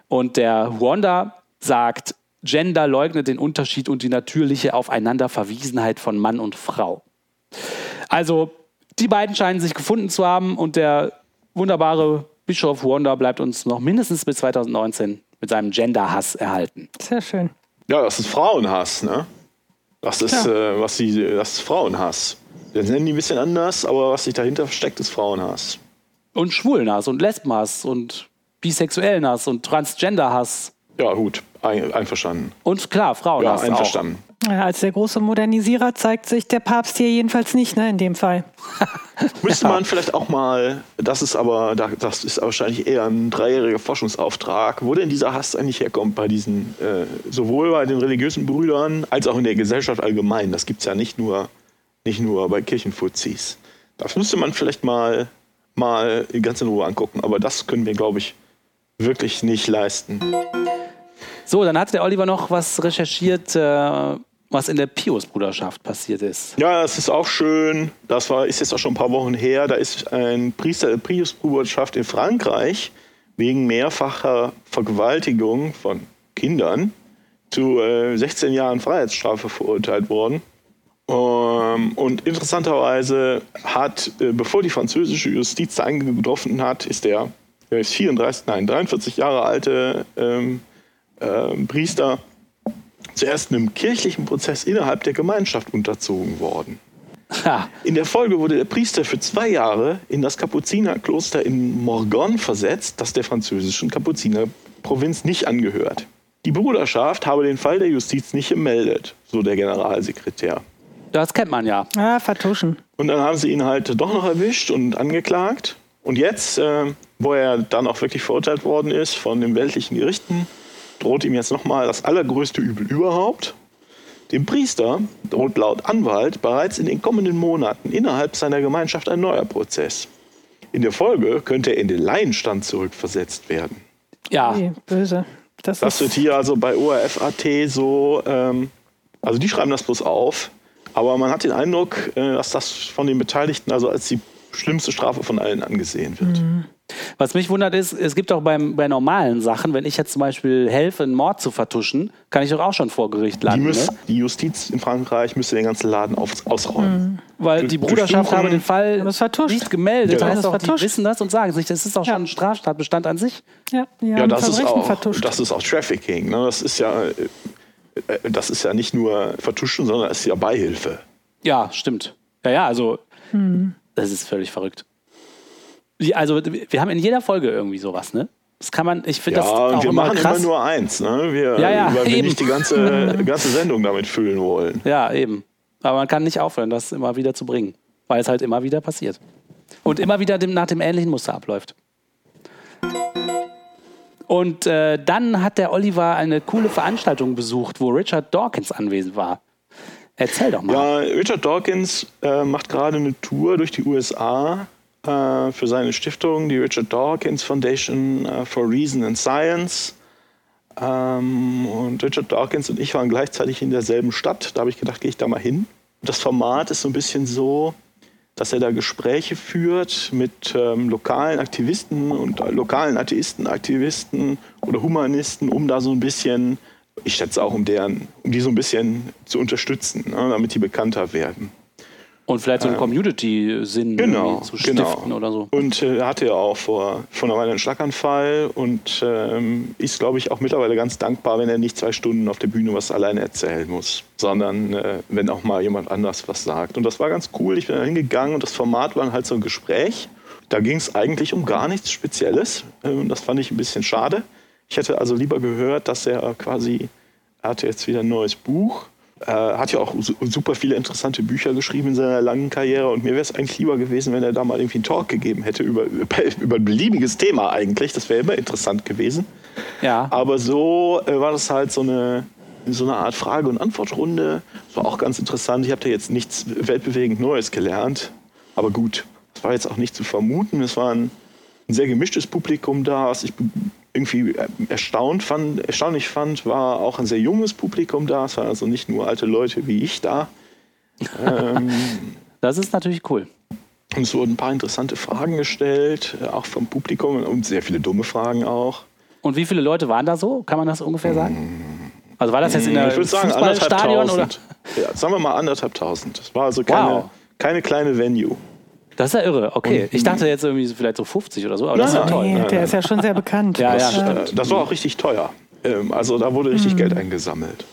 Und der Wanda sagt, Gender leugnet den Unterschied und die natürliche Aufeinanderverwiesenheit von Mann und Frau. Also, die beiden scheinen sich gefunden zu haben und der wunderbare Bischof Wanda bleibt uns noch mindestens bis 2019 mit seinem Gender-Hass erhalten. Sehr schön. Ja, das ist Frauenhass, ne? Das ist, Ja. äh, was sie, das ist Frauenhass. Das nennen die ein bisschen anders, aber was sich dahinter versteckt, ist Frauenhass. Und Schwulenhass und Lesbenhass und Bisexuellenhass und Transgenderhass. Ja, gut, ein, einverstanden. Und klar, Ja, Frauenhass. einverstanden. Ja, als der große Modernisierer zeigt sich der Papst hier jedenfalls nicht, ne, in dem Fall. Müsste man vielleicht auch mal, das ist aber, da- das ist wahrscheinlich eher ein dreijähriger Forschungsauftrag, wo denn dieser Hass eigentlich herkommt bei diesen, äh, sowohl bei den religiösen Brüdern als auch in der Gesellschaft allgemein. Das gibt es ja nicht nur, nicht nur bei Kirchenfuzis. Das müsste man vielleicht mal, mal ganz in Ruhe angucken, aber das können wir, glaube ich, wirklich nicht leisten. So, dann hat der Oliver noch was recherchiert, äh, was in der Pius-Bruderschaft passiert ist. Ja, das ist auch schön. Das war, ist jetzt auch schon ein paar Wochen her. Da ist ein Priester der Prius-Bruderschaft in Frankreich wegen mehrfacher Vergewaltigung von Kindern zu äh, 16 Jahren Freiheitsstrafe verurteilt worden. Ähm, und interessanterweise hat, äh, bevor die französische Justiz da eingegriffen hat, ist der, der ist 34, nein, 43 Jahre alte ähm, ähm, Priester zuerst einem kirchlichen Prozess innerhalb der Gemeinschaft unterzogen worden. Ha, In der Folge wurde der Priester für zwei Jahre in das Kapuzinerkloster in Morgon versetzt, das der französischen Kapuzinerprovinz nicht angehört. Die Bruderschaft habe den Fall der Justiz nicht gemeldet, so der Generalsekretär. das kennt man ja. Ah, vertuschen. Und dann haben sie ihn halt doch noch erwischt und angeklagt. Und jetzt, äh, wo er dann auch wirklich verurteilt worden ist von den weltlichen Gerichten, droht ihm jetzt nochmal das allergrößte Übel überhaupt. Dem Priester droht laut Anwalt bereits in den kommenden Monaten innerhalb seiner Gemeinschaft ein neuer Prozess. In der Folge könnte er in den Laienstand zurückversetzt werden. Ja, Nee, böse. Das, Das ist, wird hier also bei ORF.at so, ähm, also die schreiben das bloß auf, aber man hat den Eindruck, äh, dass das von den Beteiligten also als die schlimmste Strafe von allen angesehen wird. Was mich wundert ist, es gibt auch beim, bei normalen Sachen, wenn ich jetzt zum Beispiel helfe, einen Mord zu vertuschen, kann ich doch auch schon vor Gericht Die, landen. müß, Ne? die Justiz in Frankreich müsste den ganzen Laden auf, ausräumen. Weil die Bruderschaft Durchsuchen- habe den Fall nicht gemeldet. Genau. Das heißt Das auch, ist die wissen das und sagen sich, das ist auch schon Ja. ein Straftatbestand an sich. ja, die Ja, das ist, auch, vertuscht. das ist auch Trafficking. Ne? Das ist ja, äh, das ist ja nicht nur Vertuschen, sondern es ist ja Beihilfe. Ja, stimmt. Ja, ja, also Hm. das ist völlig verrückt. Also wir haben in jeder Folge irgendwie sowas, ne? Das kann man, ich finde Ja, das auch wir machen krass. immer nur eins, ne? Wir, Ja, ja, weil wir eben. nicht die ganze, ganze Sendung damit füllen wollen. Ja, eben. Aber man kann nicht aufhören, das immer wieder zu bringen, weil es halt immer wieder passiert. Und immer wieder dem, nach dem ähnlichen Muster abläuft. Und äh, dann hat der Oliver eine coole Veranstaltung besucht, wo Richard Dawkins anwesend war. Erzähl doch mal. Ja, Richard Dawkins äh, macht gerade eine Tour durch die USA äh, für seine Stiftung, die Richard Dawkins Foundation äh, for Reason and Science. Ähm, und Richard Dawkins und ich waren gleichzeitig in derselben Stadt. Da habe ich gedacht, gehe ich da mal hin. Das Format ist so ein bisschen so, dass er da Gespräche führt mit ähm, lokalen Aktivisten und äh, lokalen Atheisten, Aktivisten oder Humanisten, um da so ein bisschen, ich schätze auch um deren, um die so ein bisschen zu unterstützen, ne, damit die bekannter werden. Und vielleicht so einen Community-Sinn Genau, zu stiften genau. oder so. Und äh, er hatte ja auch vor, vor einer Weile einen Schlaganfall und ähm, ist, glaube ich, auch mittlerweile ganz dankbar, wenn er nicht zwei Stunden auf der Bühne was alleine erzählen muss, sondern äh, wenn auch mal jemand anders was sagt. Und das war ganz cool. Ich bin da hingegangen und das Format war halt so ein Gespräch. Da ging es eigentlich um gar nichts Spezielles. Ähm, das fand ich ein bisschen schade. Ich hätte also lieber gehört, dass er quasi, er hatte jetzt wieder ein neues Buch äh, hat ja auch su super viele interessante Bücher geschrieben in seiner langen Karriere und mir wäre es eigentlich lieber gewesen, wenn er da mal irgendwie einen Talk gegeben hätte über, über, über ein beliebiges Thema eigentlich. Das wäre immer interessant gewesen. Ja. Aber so äh, war das halt so eine, so eine Art Frage- und Antwortrunde. Das war auch ganz interessant. Ich habe da jetzt nichts weltbewegend Neues gelernt. Aber gut, das war jetzt auch nicht zu vermuten. Es war ein, ein sehr gemischtes Publikum da, was ich irgendwie erstaunt fand, erstaunlich fand, war auch ein sehr junges Publikum da. Es waren also nicht nur alte Leute wie ich da. ähm, Das ist natürlich cool. und es wurden ein paar interessante Fragen gestellt, äh, auch vom Publikum und sehr viele dumme Fragen auch. Und wie viele Leute waren da so? Kann man das ungefähr sagen? Also war das jetzt in der Ich würde sagen anderthalb oder? Ja, sagen wir mal anderthalb tausend. Das war also keine, Wow. keine kleine Venue. Das ist ja irre. Okay, ich dachte jetzt irgendwie so- vielleicht so 50 oder so, aber das ist ja Nein, toll. Nee, der ist ja schon sehr bekannt. Ja, ja, Das, stimmt. äh, das war auch richtig teuer. Ähm, Also da wurde richtig Geld eingesammelt.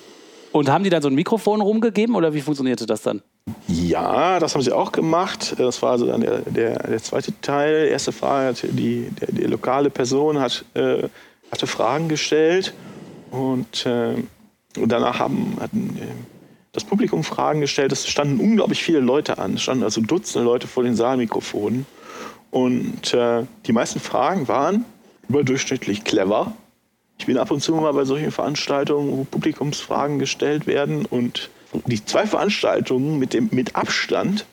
Und haben die dann so ein Mikrofon rumgegeben oder wie funktionierte das dann? Ja, das haben sie auch gemacht. Das war also dann der, der, der zweite Teil. Erste Frage, hatte die, der, die lokale Person hat, äh, hatte Fragen gestellt und, äh, und danach haben, hatten äh, das Publikum Fragen gestellt. Es standen unglaublich viele Leute an. Es standen also Dutzende Leute vor den Saalmikrofonen. Und äh, die meisten Fragen waren überdurchschnittlich clever. Ich bin ab und zu mal bei solchen Veranstaltungen, wo Publikumsfragen gestellt werden und die zwei Veranstaltungen mit dem mit Abstand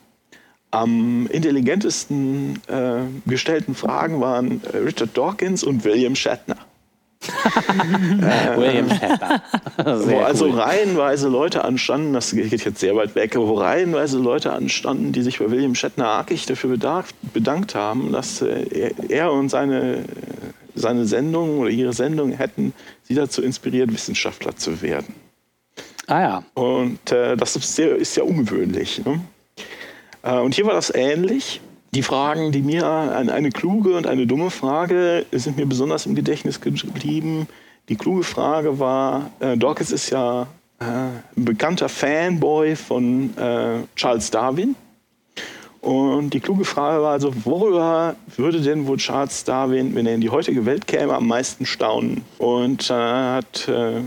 am intelligentesten äh, gestellten Fragen waren äh, Richard Dawkins und William Shatner. William Shatner. wo also cool. reihenweise Leute anstanden, das geht jetzt sehr weit weg, wo reihenweise Leute anstanden, die sich bei William Shatner argig dafür bedarf, bedankt haben, dass äh, er, er und seine, seine Sendung oder ihre Sendung hätten sie dazu inspiriert, Wissenschaftler zu werden. Ah ja. Und äh, das ist, sehr, ist ja ungewöhnlich. Ne? Äh, und hier war das ähnlich. Die Fragen, die mir, eine, kluge und eine dumme Frage, sind mir besonders im Gedächtnis geblieben. Die kluge Frage war, äh, Dawkins ist ja äh, ein bekannter Fanboy von äh, Charles Darwin. Und die kluge Frage war also, worüber würde denn wohl Charles Darwin, wenn er in die heutige Welt käme, am meisten staunen? Und äh, hat, äh,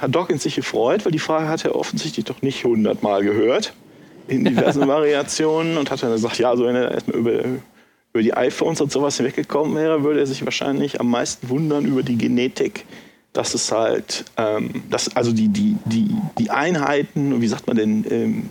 hat Dawkins sich gefreut, weil die Frage hat er offensichtlich doch nicht hundertmal gehört in diversen Variationen und hat dann gesagt, ja, also wenn er erstmal über, über die iPhones und sowas hinweggekommen wäre, würde er sich wahrscheinlich am meisten wundern über die Genetik, dass es halt, ähm, dass also die, die, die, die Einheiten, wie sagt man denn, ähm,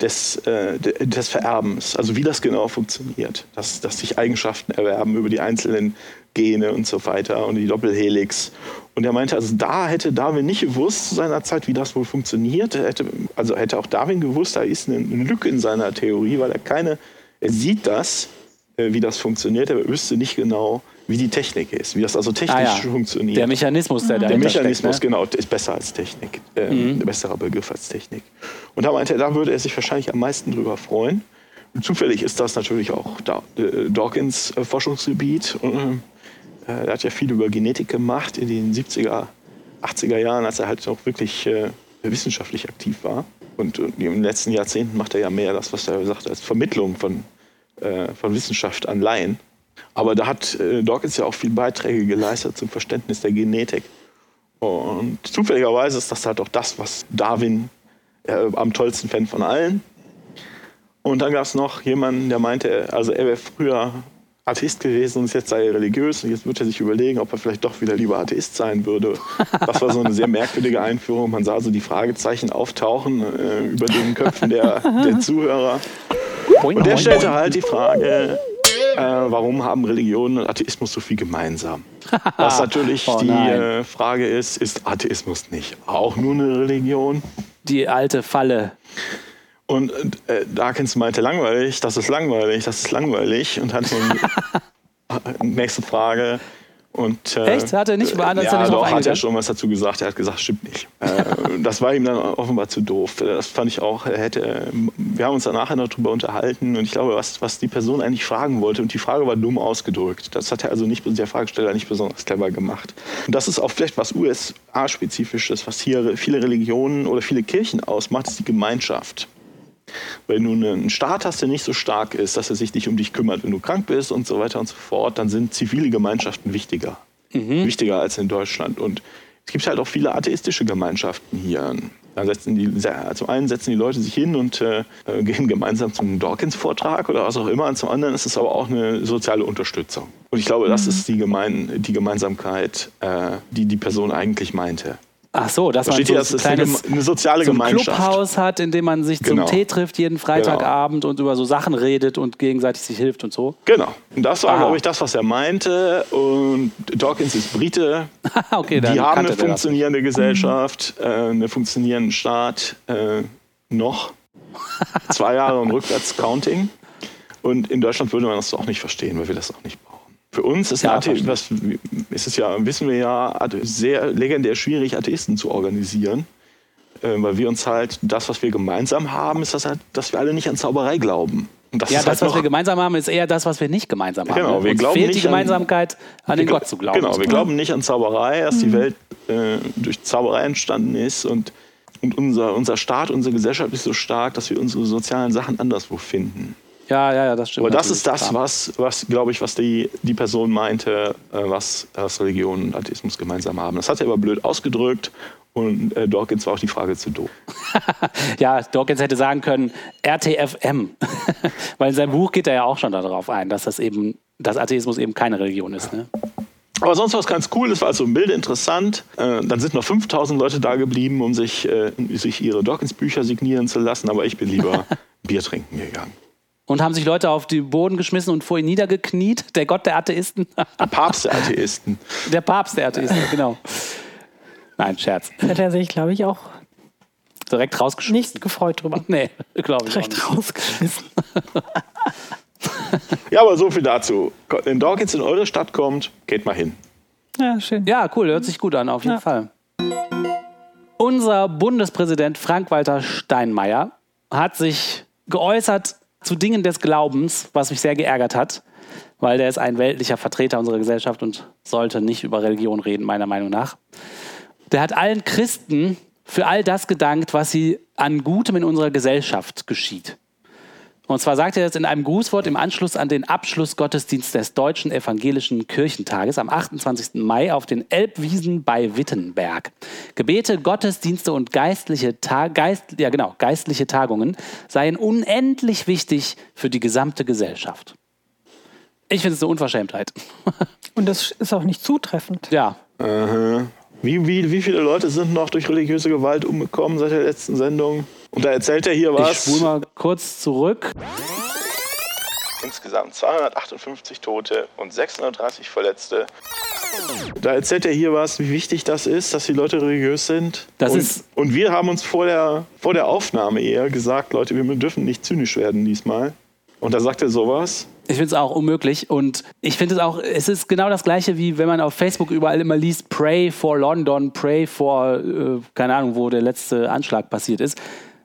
des, äh, des Vererbens, also wie das genau funktioniert, dass, dass sich Eigenschaften erwerben über die einzelnen Gene und so weiter und die Doppelhelix. Und er meinte, also da hätte Darwin nicht gewusst zu seiner Zeit, wie das wohl funktioniert. Er hätte, also hätte auch Darwin gewusst, da ist eine, eine Lücke in seiner Theorie, weil er keine, er sieht das, äh, wie das funktioniert, aber er wüsste nicht genau, wie die Technik ist, wie das also technisch ah, ja. funktioniert. Der Mechanismus, der da Der Mechanismus, steckt, ne? genau, ist besser als Technik. Äh, mhm. Ein besserer Begriff als Technik. Und da meinte er, da würde er sich wahrscheinlich am meisten drüber freuen. Und zufällig ist das natürlich auch da, äh, Dawkins äh, Forschungsgebiet. Und, äh, er hat ja viel über Genetik gemacht in den 70er, 80er Jahren, als er halt noch wirklich äh, wissenschaftlich aktiv war. Und, und, in den letzten Jahrzehnten macht er ja mehr das, was er sagt, als Vermittlung von, äh, von Wissenschaft an Laien. Aber da hat äh, Dawkins ja auch viele Beiträge geleistet zum Verständnis der Genetik. Und zufälligerweise ist das halt auch das, was Darwin äh, am tollsten fand von allen. Und dann gab es noch jemanden, der meinte, also er wäre früher Atheist gewesen und jetzt sei er religiös und jetzt würde er sich überlegen, ob er vielleicht doch wieder lieber Atheist sein würde. Das war so eine sehr merkwürdige Einführung. Man sah so die Fragezeichen auftauchen äh, über den Köpfen der, der Zuhörer. Und der stellte halt die Frage, äh, warum haben Religion und Atheismus so viel gemeinsam? Was natürlich oh, die äh, Frage ist, ist Atheismus nicht auch nur eine Religion? Die alte Falle. Und äh, Dawkins meinte langweilig, das ist langweilig, das ist langweilig und hat so eine nächste Frage. Und, äh, Echt? Hat er nicht beantwortet? Ja, doch, hat er schon was dazu gesagt. Er hat gesagt, stimmt nicht. äh, das war ihm dann offenbar zu doof. Das fand ich auch, er hätte, wir haben uns dann nachher noch drüber unterhalten und ich glaube, was, was die Person eigentlich fragen wollte und die Frage war dumm ausgedrückt. Das hat er also nicht, der Fragesteller nicht besonders clever gemacht. Und das ist auch vielleicht was USA-spezifisches, was hier viele Religionen oder viele Kirchen ausmacht, ist die Gemeinschaft. Wenn du einen Staat hast, der nicht so stark ist, dass er sich nicht um dich kümmert, wenn du krank bist und so weiter und so fort, dann sind zivile Gemeinschaften wichtiger. Mhm. Wichtiger als in Deutschland. Und es gibt halt auch viele atheistische Gemeinschaften hier. Da setzen die, zum einen setzen die Leute sich hin und äh, gehen gemeinsam zum Dawkins-Vortrag oder was auch immer. Und zum anderen ist es aber auch eine soziale Unterstützung. Und ich glaube, das mhm. ist die, Gemein die Gemeinsamkeit, äh, die die Person eigentlich meinte. Ach so, dass man so das ein kleines eine, soziale so ein Gemeinschaft. Clubhaus hat, in dem man sich genau. zum Tee trifft jeden Freitagabend genau. und über so Sachen redet und gegenseitig sich hilft und so. Genau. Und das war, glaube ich, das, was er meinte. Und Dawkins ist Brite. okay, Die haben eine funktionierende. Gesellschaft, äh, einen funktionierenden Staat. Äh, noch. Zwei Jahre und rückwärts Counting. Und in Deutschland würde man das auch nicht verstehen, weil wir das auch nicht brauchen. Für uns ist, ja, Athe was, ist es ja, wissen wir ja, sehr legendär schwierig, Atheisten zu organisieren. Äh, weil wir uns halt, das, was wir gemeinsam haben, ist das halt, dass wir alle nicht an Zauberei glauben. Das ja, das, halt was wir gemeinsam haben, ist eher das, was wir nicht gemeinsam haben. Genau, wir Uns glauben fehlt nicht die Gemeinsamkeit, an, an den Gott zu glauben. Genau, wir glauben nicht an Zauberei, dass mhm. die Welt äh, durch Zauberei entstanden ist und, und unser, unser Staat, unsere Gesellschaft ist so stark, dass wir unsere sozialen Sachen anderswo finden. Ja, ja, ja, das stimmt. Aber das ist das, was, was glaube ich, was die, die Person meinte, äh, was, was Religion und Atheismus gemeinsam haben. Das hat er aber blöd ausgedrückt und äh, Dawkins war auch die Frage zu doof. ja, Dawkins hätte sagen können, RTFM. Weil in seinem Buch geht er ja auch schon darauf ein, dass das eben, dass Atheismus eben keine Religion ist. Ne? Aber sonst war es ganz cool, es war also im Bilde interessant. Äh, dann sind noch 5000 Leute da geblieben, um sich, äh, sich ihre Dawkins-Bücher signieren zu lassen, aber ich bin lieber Bier trinken gegangen und haben sich Leute auf den Boden geschmissen und vor ihn niedergekniet. Der Gott der Atheisten. Der Papst der Atheisten. Der Papst der Atheisten, genau. Nein, Scherz. Hat er sich, glaube ich, auch direkt rausgeschmissen. Nicht gefreut drüber. Nee, glaube ich Direkt auch nicht. rausgeschmissen. ja, aber so viel dazu. Wenn Dawkins in eure Stadt kommt, geht mal hin. Ja, schön. Ja, cool. Hört sich gut an, auf jeden ja. Fall. Unser Bundespräsident Frank-Walter Steinmeier hat sich geäußert zu Dingen des Glaubens, was mich sehr geärgert hat, weil der ist ein weltlicher Vertreter unserer Gesellschaft und sollte nicht über Religion reden, meiner Meinung nach. Der hat allen Christen für all das gedankt, was sie an Gutem in unserer Gesellschaft geschieht. Und zwar sagt er das in einem Grußwort im Anschluss an den Abschlussgottesdienst des Deutschen Evangelischen Kirchentages am 28. Mai auf den Elbwiesen bei Wittenberg. Gebete, Gottesdienste und geistliche, Ta Geist, ja genau, geistliche Tagungen seien unendlich wichtig für die gesamte Gesellschaft. Ich finde es eine Unverschämtheit. Und das ist auch nicht zutreffend. Ja. Aha. Wie, wie, wie viele Leute sind noch durch religiöse Gewalt umgekommen seit der letzten Sendung? Und da erzählt er hier Ich was. spule mal kurz zurück. Insgesamt 258 Tote und 630 Verletzte. Da erzählt er hier was, wie wichtig das ist, dass die Leute religiös sind. Das und, ist- und wir haben uns vor der, vor der Aufnahme eher gesagt, Leute, wir dürfen nicht zynisch werden diesmal. Und da sagt er sowas. Ich finde es auch unmöglich und ich finde es auch, es ist genau das gleiche wie wenn man auf Facebook überall immer liest, pray for London, pray for, äh, keine Ahnung, wo der letzte Anschlag passiert ist.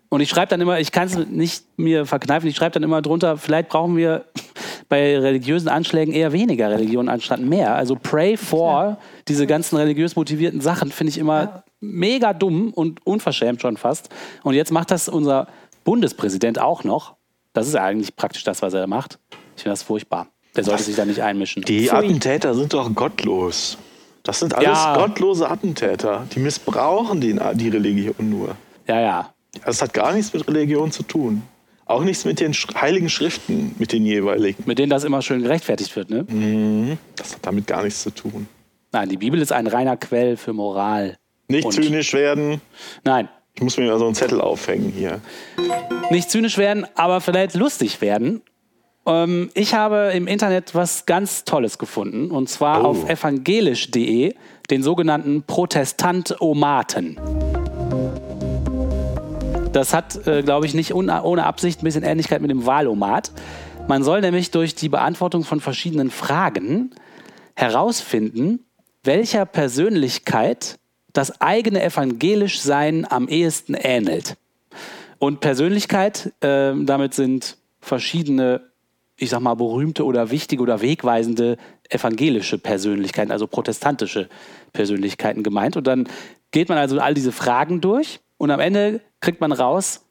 Und ich schreibe dann immer, ich kann es nicht mir verkneifen, ich schreibe dann immer drunter, vielleicht brauchen wir bei religiösen Anschlägen eher weniger Religion anstatt mehr. Also pray for diese ganzen religiös motivierten Sachen finde ich immer mega dumm und unverschämt schon fast. Und jetzt macht das unser Bundespräsident auch noch. Das ist ja eigentlich praktisch das, was er macht. Ich finde das furchtbar. Der sollte sich da nicht einmischen. Die Pfui. Attentäter sind doch gottlos. Das sind alles Ja. gottlose Attentäter. Die missbrauchen die, die Religion nur. ja, ja. Das hat gar nichts mit Religion zu tun. Auch nichts mit den heiligen Schriften, mit den jeweiligen. Mit denen das immer schön gerechtfertigt wird, ne? Das hat damit gar nichts zu tun. Nein, die Bibel ist ein reiner Quell für Moral. Nicht zynisch werden. Nein, Ich muss mir mal so einen Zettel aufhängen hier. nicht zynisch werden, aber vielleicht lustig werden. Ähm, ich habe im Internet was ganz Tolles gefunden und zwar Oh. auf evangelisch.de den sogenannten Protestantomaten. Das hat, äh, glaube ich, nicht ohne Absicht ein bisschen Ähnlichkeit mit dem Wahlomat. Man soll nämlich durch die Beantwortung von verschiedenen Fragen herausfinden, welcher Persönlichkeit das eigene Evangelischsein am ehesten ähnelt. Und Persönlichkeit, äh, damit sind verschiedene, ich sag mal, berühmte oder wichtige oder wegweisende evangelische Persönlichkeiten, also protestantische Persönlichkeiten gemeint. Und dann geht man also all diese Fragen durch und am Ende kriegt man raus,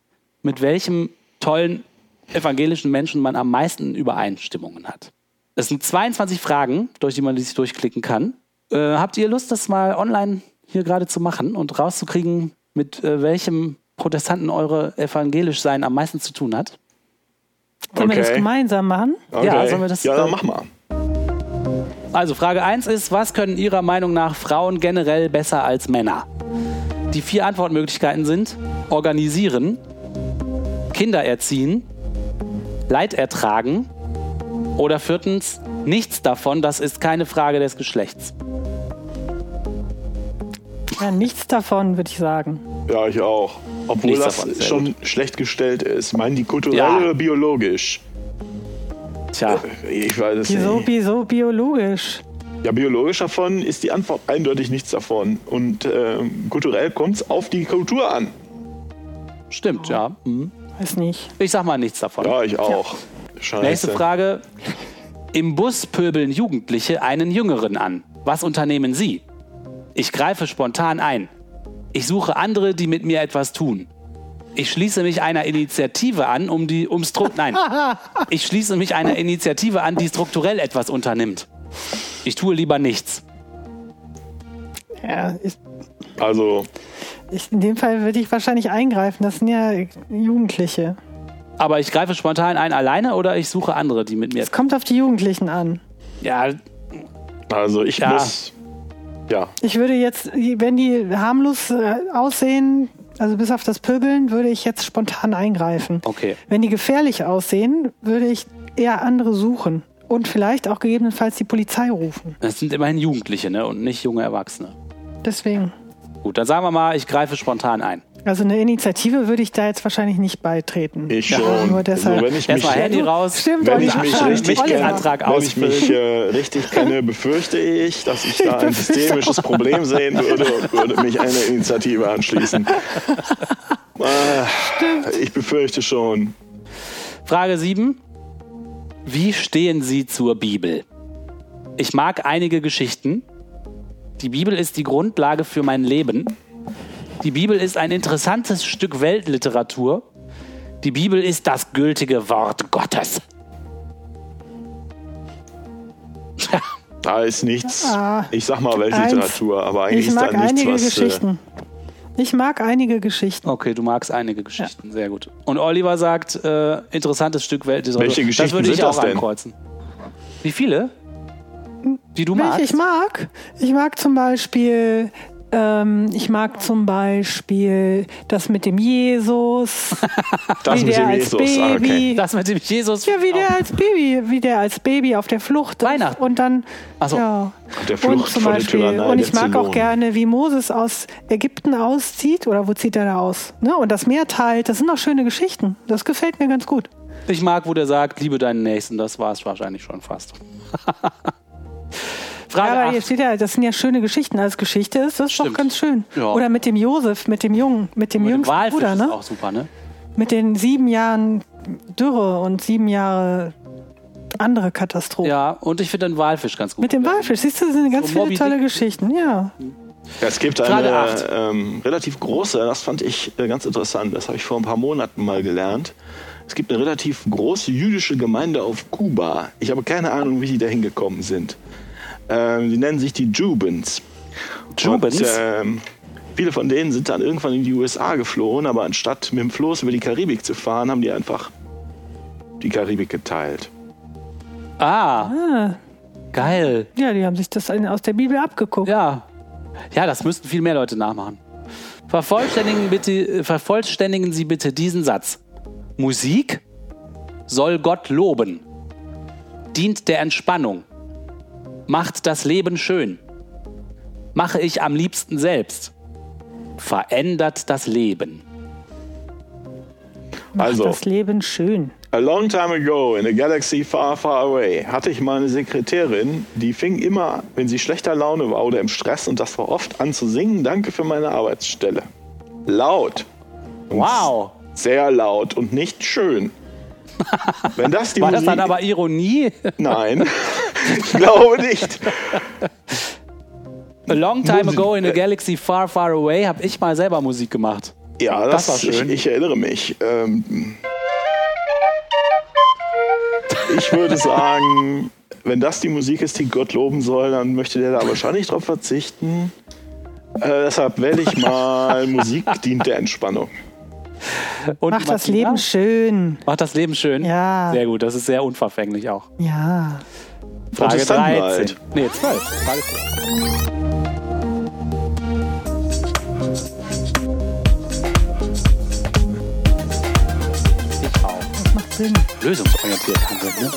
mit welchem tollen evangelischen Menschen man am meisten Übereinstimmungen hat. Es sind 22 Fragen, durch die man sich durchklicken kann. Äh, habt ihr Lust, das mal online hier gerade zu machen und rauszukriegen, mit äh, welchem Protestanten eure evangelisch sein am meisten zu tun hat? Sollen wir das Okay. gemeinsam machen? Ja, sollen wir das- Ja, dann mach mal. Also Frage 1 ist, was können Ihrer Meinung nach Frauen generell besser als Männer? Die vier Antwortmöglichkeiten sind organisieren, Kinder erziehen, Leid ertragen oder viertens nichts davon, das ist keine Frage des Geschlechts. Ja, nichts davon, würde ich sagen. Ja, ich auch. Obwohl Nichts das davon, schon schlecht gestellt ist. Meinen die kulturell Ja. oder biologisch? Tja, Ich weiß es Wieso, nicht. wieso biologisch? Ja, biologisch davon ist die Antwort eindeutig nichts davon. Und ähm, kulturell kommt es auf die Kultur an. stimmt, ja. Mhm. Weiß nicht. Ich sag mal nichts davon. Ja, ich auch. Scheiße. Nächste Frage. Im Bus pöbeln Jugendliche einen Jüngeren an. Was unternehmen Sie? Ich greife spontan ein. Ich suche andere, die mit mir etwas tun. Ich schließe mich einer Initiative an, um die um Stru Nein. Ich schließe mich einer Initiative an, die strukturell etwas unternimmt. Ich tue lieber nichts. Ja, ich, Also, ich, in dem Fall würde ich wahrscheinlich eingreifen. Das sind ja Jugendliche. Aber ich greife spontan ein alleine oder ich suche andere, die mit mir. Es kommt auf die Jugendlichen an. Ja, also ich Ja. muss. Ja, Ich würde jetzt, wenn die harmlos äh, aussehen, also bis auf das Pöbeln, würde ich jetzt spontan eingreifen. okay. Wenn die gefährlich aussehen, würde ich eher andere suchen. Und vielleicht auch gegebenenfalls die Polizei rufen. Das sind immerhin Jugendliche, ne? Und nicht junge Erwachsene. Deswegen. Gut, dann sagen wir mal, ich greife spontan ein. Also eine Initiative würde ich da jetzt wahrscheinlich nicht beitreten. ich Ja, schon. Nur deshalb. Also, wenn ich mich, Handy raus. Stimmt, wenn ich mich richtig Antrag wenn ich mich äh, richtig kenne, befürchte ich, dass ich da ein systemisches Problem sehen würde und würde mich einer Initiative anschließen. Äh, ich befürchte schon. Frage 7. Wie stehen Sie zur Bibel? Ich mag einige Geschichten. Die Bibel ist die Grundlage für mein Leben. Die Bibel ist ein interessantes Stück Weltliteratur. Die Bibel ist das gültige Wort Gottes. Tja, Da ist nichts, Ah, ich sag mal Weltliteratur, aber eigentlich Ich ist da nichts, einige was. Äh, Geschichten. Ich mag einige Geschichten. Okay, du magst einige Geschichten, sehr gut. Und Oliver sagt, äh, interessantes Stück Weltliteratur. Welche das Geschichten würde ich sind auch das denn? ankreuzen. Wie viele? Die du Welche magst? ich mag? Ich mag zum Beispiel, ähm, ich mag zum Beispiel das mit dem Jesus. Das wie mit der dem als Jesus, ah, okay. Baby. Das mit dem Jesus. Ja, wie der als Baby, wie der als Baby auf der Flucht ist. Weihnachten. Und dann, Ach so. ja. Auf der und Flucht zum vor der Beispiel, und ich mag auch gerne, wie Moses aus Ägypten auszieht, oder wo zieht er da aus? Ne? Und das Meer teilt, das sind auch schöne Geschichten. Das gefällt mir ganz gut. Ich mag, wo der sagt, liebe deinen Nächsten. Das war es wahrscheinlich schon fast. Frage Ja, aber hier acht. steht ja, das sind ja schöne Geschichten. Als Geschichte ist das doch Stimmt. ganz schön. Ja. Oder mit dem Josef, mit dem Jungen, mit dem Mit dem jüngsten Walfisch Bruder, ist ne? auch super, ne? Mit den sieben Jahren Dürre und sieben Jahre andere Katastrophe. Ja, und ich finde den Walfisch ganz gut. Mit dem Walfisch, siehst du, das sind ganz So viele Moby tolle Dick. Geschichten, ja. Ja, es gibt eine ähm, relativ große, das fand ich äh, ganz interessant, das habe ich vor ein paar Monaten mal gelernt. Es gibt eine relativ große jüdische Gemeinde auf Kuba. Ich habe keine Ahnung, wie die da hingekommen sind. Ähm, die nennen sich die Jubens. Jubens? Und, ähm, viele von denen sind dann irgendwann in die USA geflohen, aber anstatt mit dem Floß über die Karibik zu fahren, haben die einfach die Karibik geteilt. Ah, Ah, geil. ja, die haben sich das aus der Bibel abgeguckt. Ja. Ja, das müssten viel mehr Leute nachmachen. Vervollständigen, bitte, äh, vervollständigen Sie bitte diesen Satz. Musik soll Gott loben, dient der Entspannung, macht das Leben schön, mache ich am liebsten selbst, verändert das Leben. Macht Also. das Leben schön. A long time ago in a galaxy far, far away hatte ich mal eine Sekretärin, die fing immer, wenn sie schlechter Laune war oder im Stress, und das war oft, an zu singen, danke für meine Arbeitsstelle. Laut. Und Wow. Sehr laut und nicht schön. Wenn das die War das Musik... dann aber Ironie? Nein, ich glaube nicht. A long time Musik. ago in a galaxy far, far away habe ich mal selber Musik gemacht. Ja, Das das, war schön. Ich, ich erinnere mich. Ähm, ich würde sagen, wenn das die Musik ist, die Gott loben soll, dann möchte der da wahrscheinlich drauf verzichten. Äh, deshalb wähle ich mal Musik dient der Entspannung. Und Macht das? Leben schön. Macht das Leben schön? Ja. Sehr gut, das ist sehr unverfänglich auch. Ja. Frage Protestanten 13. halt. Nee, 12. Frage 12. Ich auch. Das macht Sinn. Lösungsorientiert handeln. Ne?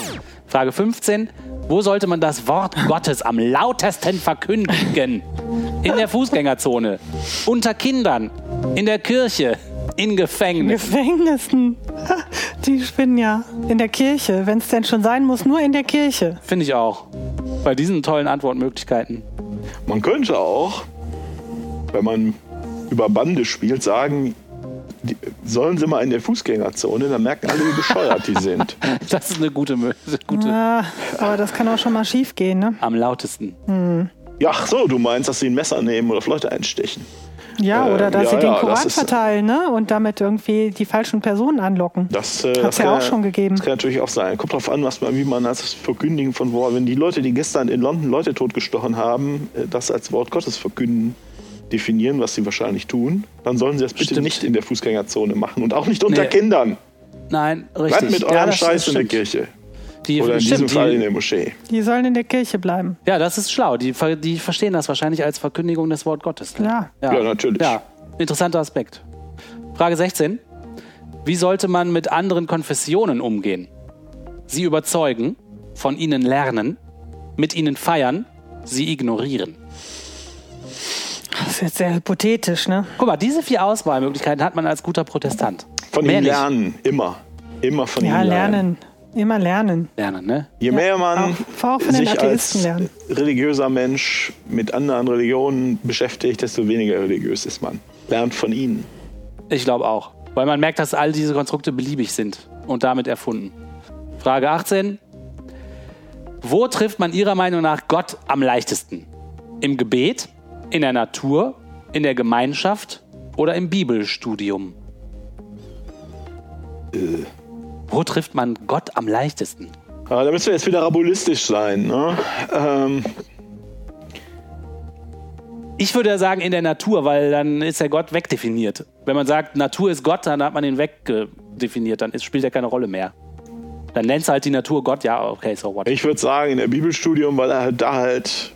Frage 15. Wo sollte man das Wort Gottes am lautesten verkündigen? In der Fußgängerzone, unter Kindern, in der Kirche, in Gefängnis. Gefängnissen. Die spinnen ja. In der Kirche. Wenn es denn schon sein muss, nur in der Kirche. Finde ich auch. Bei diesen tollen Antwortmöglichkeiten. Man könnte auch, wenn man über Bande spielt, sagen, die, sollen sie mal in der Fußgängerzone, dann merken alle, wie bescheuert die sind. Das ist eine gute Möglichkeit. Gute. Ah, aber das kann auch schon mal schief gehen, ne? Am lautesten. Ja, ach so, du meinst, dass sie ein Messer nehmen oder auf Leute einstechen. Ja, Ähm, oder dass ja, sie den ja, Koran das verteilen, ne? Und damit irgendwie die falschen Personen anlocken. Das, äh, Hat's das ja kann auch schon gegeben. Das kann natürlich auch sein. Kommt drauf an, was man, wie man als Verkündigen von Wort, wenn die Leute, die gestern in London Leute totgestochen haben, äh, das als Wort Gottes verkünden, definieren, was sie wahrscheinlich tun, dann sollen sie das bitte Stimmt. nicht in der Fußgängerzone machen und auch nicht unter Nee. Kindern. Nein, richtig. Bleibt mit Ja, eurem das- Scheiß das in der. Kirche. Die, Oder in stimmt, diesem Fall die, in der Moschee. Die sollen in der Kirche bleiben. Ja, das ist schlau. Die, die verstehen das wahrscheinlich als Verkündigung des Wort Gottes. Ja. Ja, natürlich. Ja, interessanter Aspekt. Frage 16. Wie sollte man mit anderen Konfessionen umgehen? Sie überzeugen, von ihnen lernen, mit ihnen feiern, sie ignorieren. Das ist jetzt sehr hypothetisch, ne? Guck mal, diese vier Auswahlmöglichkeiten hat man als guter Protestant. Von Mehr ihnen nicht. lernen, immer. Immer von Ja, ihnen lernen. lernen. Immer lernen. Lernen, ne? Je mehr man auch- auch von den sich als lernen. religiöser Mensch mit anderen Religionen beschäftigt, desto weniger religiös ist man. Lernt von ihnen. Ich glaube auch. Weil man merkt, dass all diese Konstrukte beliebig sind und damit erfunden. Frage 18. Wo trifft man Ihrer Meinung nach Gott am leichtesten? Im Gebet, in der Natur, in der Gemeinschaft oder im Bibelstudium? Wo trifft man Gott am leichtesten? Aber da müssen wir jetzt wieder rabulistisch sein. Ne? Ähm, Ich würde ja sagen in der Natur, weil dann ist der Gott wegdefiniert. Wenn man sagt, Natur ist Gott, dann hat man ihn wegdefiniert, dann spielt er keine Rolle mehr. Dann nennst du halt die Natur Gott, ja, okay, so what. Ich würde sagen, in der Bibelstudium, weil er halt da halt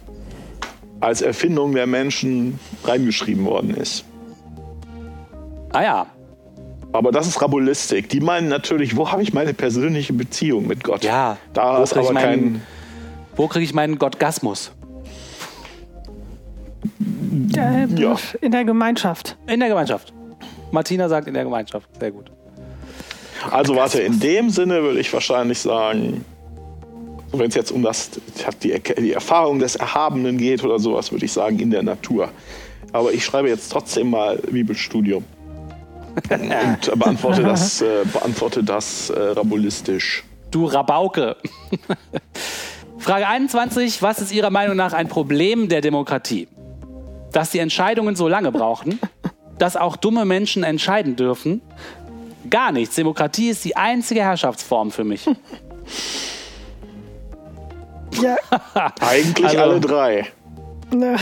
als Erfindung der Menschen reingeschrieben worden ist. Ah ja, Aber das ist Rabulistik. Die meinen natürlich, wo habe ich meine persönliche Beziehung mit Gott? Ja, Da wo ist aber meinen- kein. wo kriege ich meinen Gottgasmus? Ja. In der Gemeinschaft. In der Gemeinschaft. Martina sagt in der Gemeinschaft. Sehr gut. Also warte, in dem Sinne würde ich wahrscheinlich sagen, wenn es jetzt um das, die, die Erfahrung des Erhabenen geht oder sowas, würde ich sagen, in der Natur. Aber ich schreibe jetzt trotzdem mal Bibelstudium. Und beantworte das, äh, beantworte das äh, rabulistisch. Du Rabauke. Frage 21. Was ist Ihrer Meinung nach ein Problem der Demokratie? Dass die Entscheidungen so lange brauchen, dass auch dumme Menschen entscheiden dürfen? Gar nichts. Demokratie ist die einzige Herrschaftsform für mich. Ja, Eigentlich Also- alle drei. ne,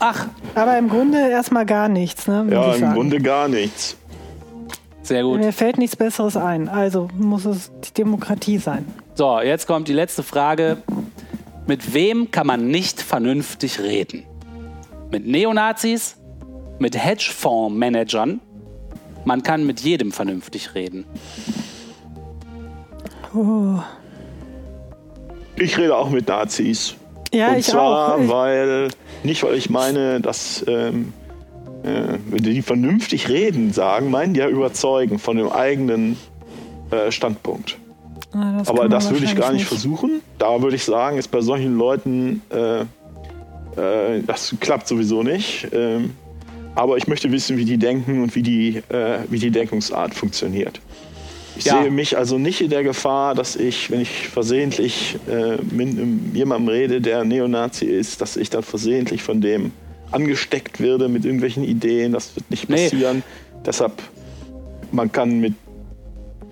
Ach, aber im Grunde erstmal gar nichts. Ne, Ja, im. Grunde gar nichts. sehr gut. Mir fällt nichts Besseres ein. Also muss es die Demokratie sein. So, jetzt kommt die letzte Frage. Mit wem kann man nicht vernünftig reden? Mit Neonazis? Mit Hedgefondsmanagern? Man kann mit jedem vernünftig reden. Oh. Ich rede auch mit Nazis. Ja, Und ich zwar, auch. Weil, nicht weil ich meine, dass ähm, äh, wenn die vernünftig reden, sagen, meinen die ja überzeugen von dem eigenen äh, Standpunkt. Na, das Aber das würde ich gar nicht wahrscheinlich versuchen. Da würde ich sagen, ist bei solchen Leuten, äh, äh, das klappt sowieso nicht. Ähm, aber ich möchte wissen, wie die denken und wie die, äh, wie die Denkungsart funktioniert. Ich Ja. sehe mich also nicht in der Gefahr, dass ich, wenn ich versehentlich äh, mit jemandem rede, der Neonazi ist, dass ich dann versehentlich von dem angesteckt werde mit irgendwelchen Ideen. Das wird nicht Nee. passieren. Deshalb, man kann mit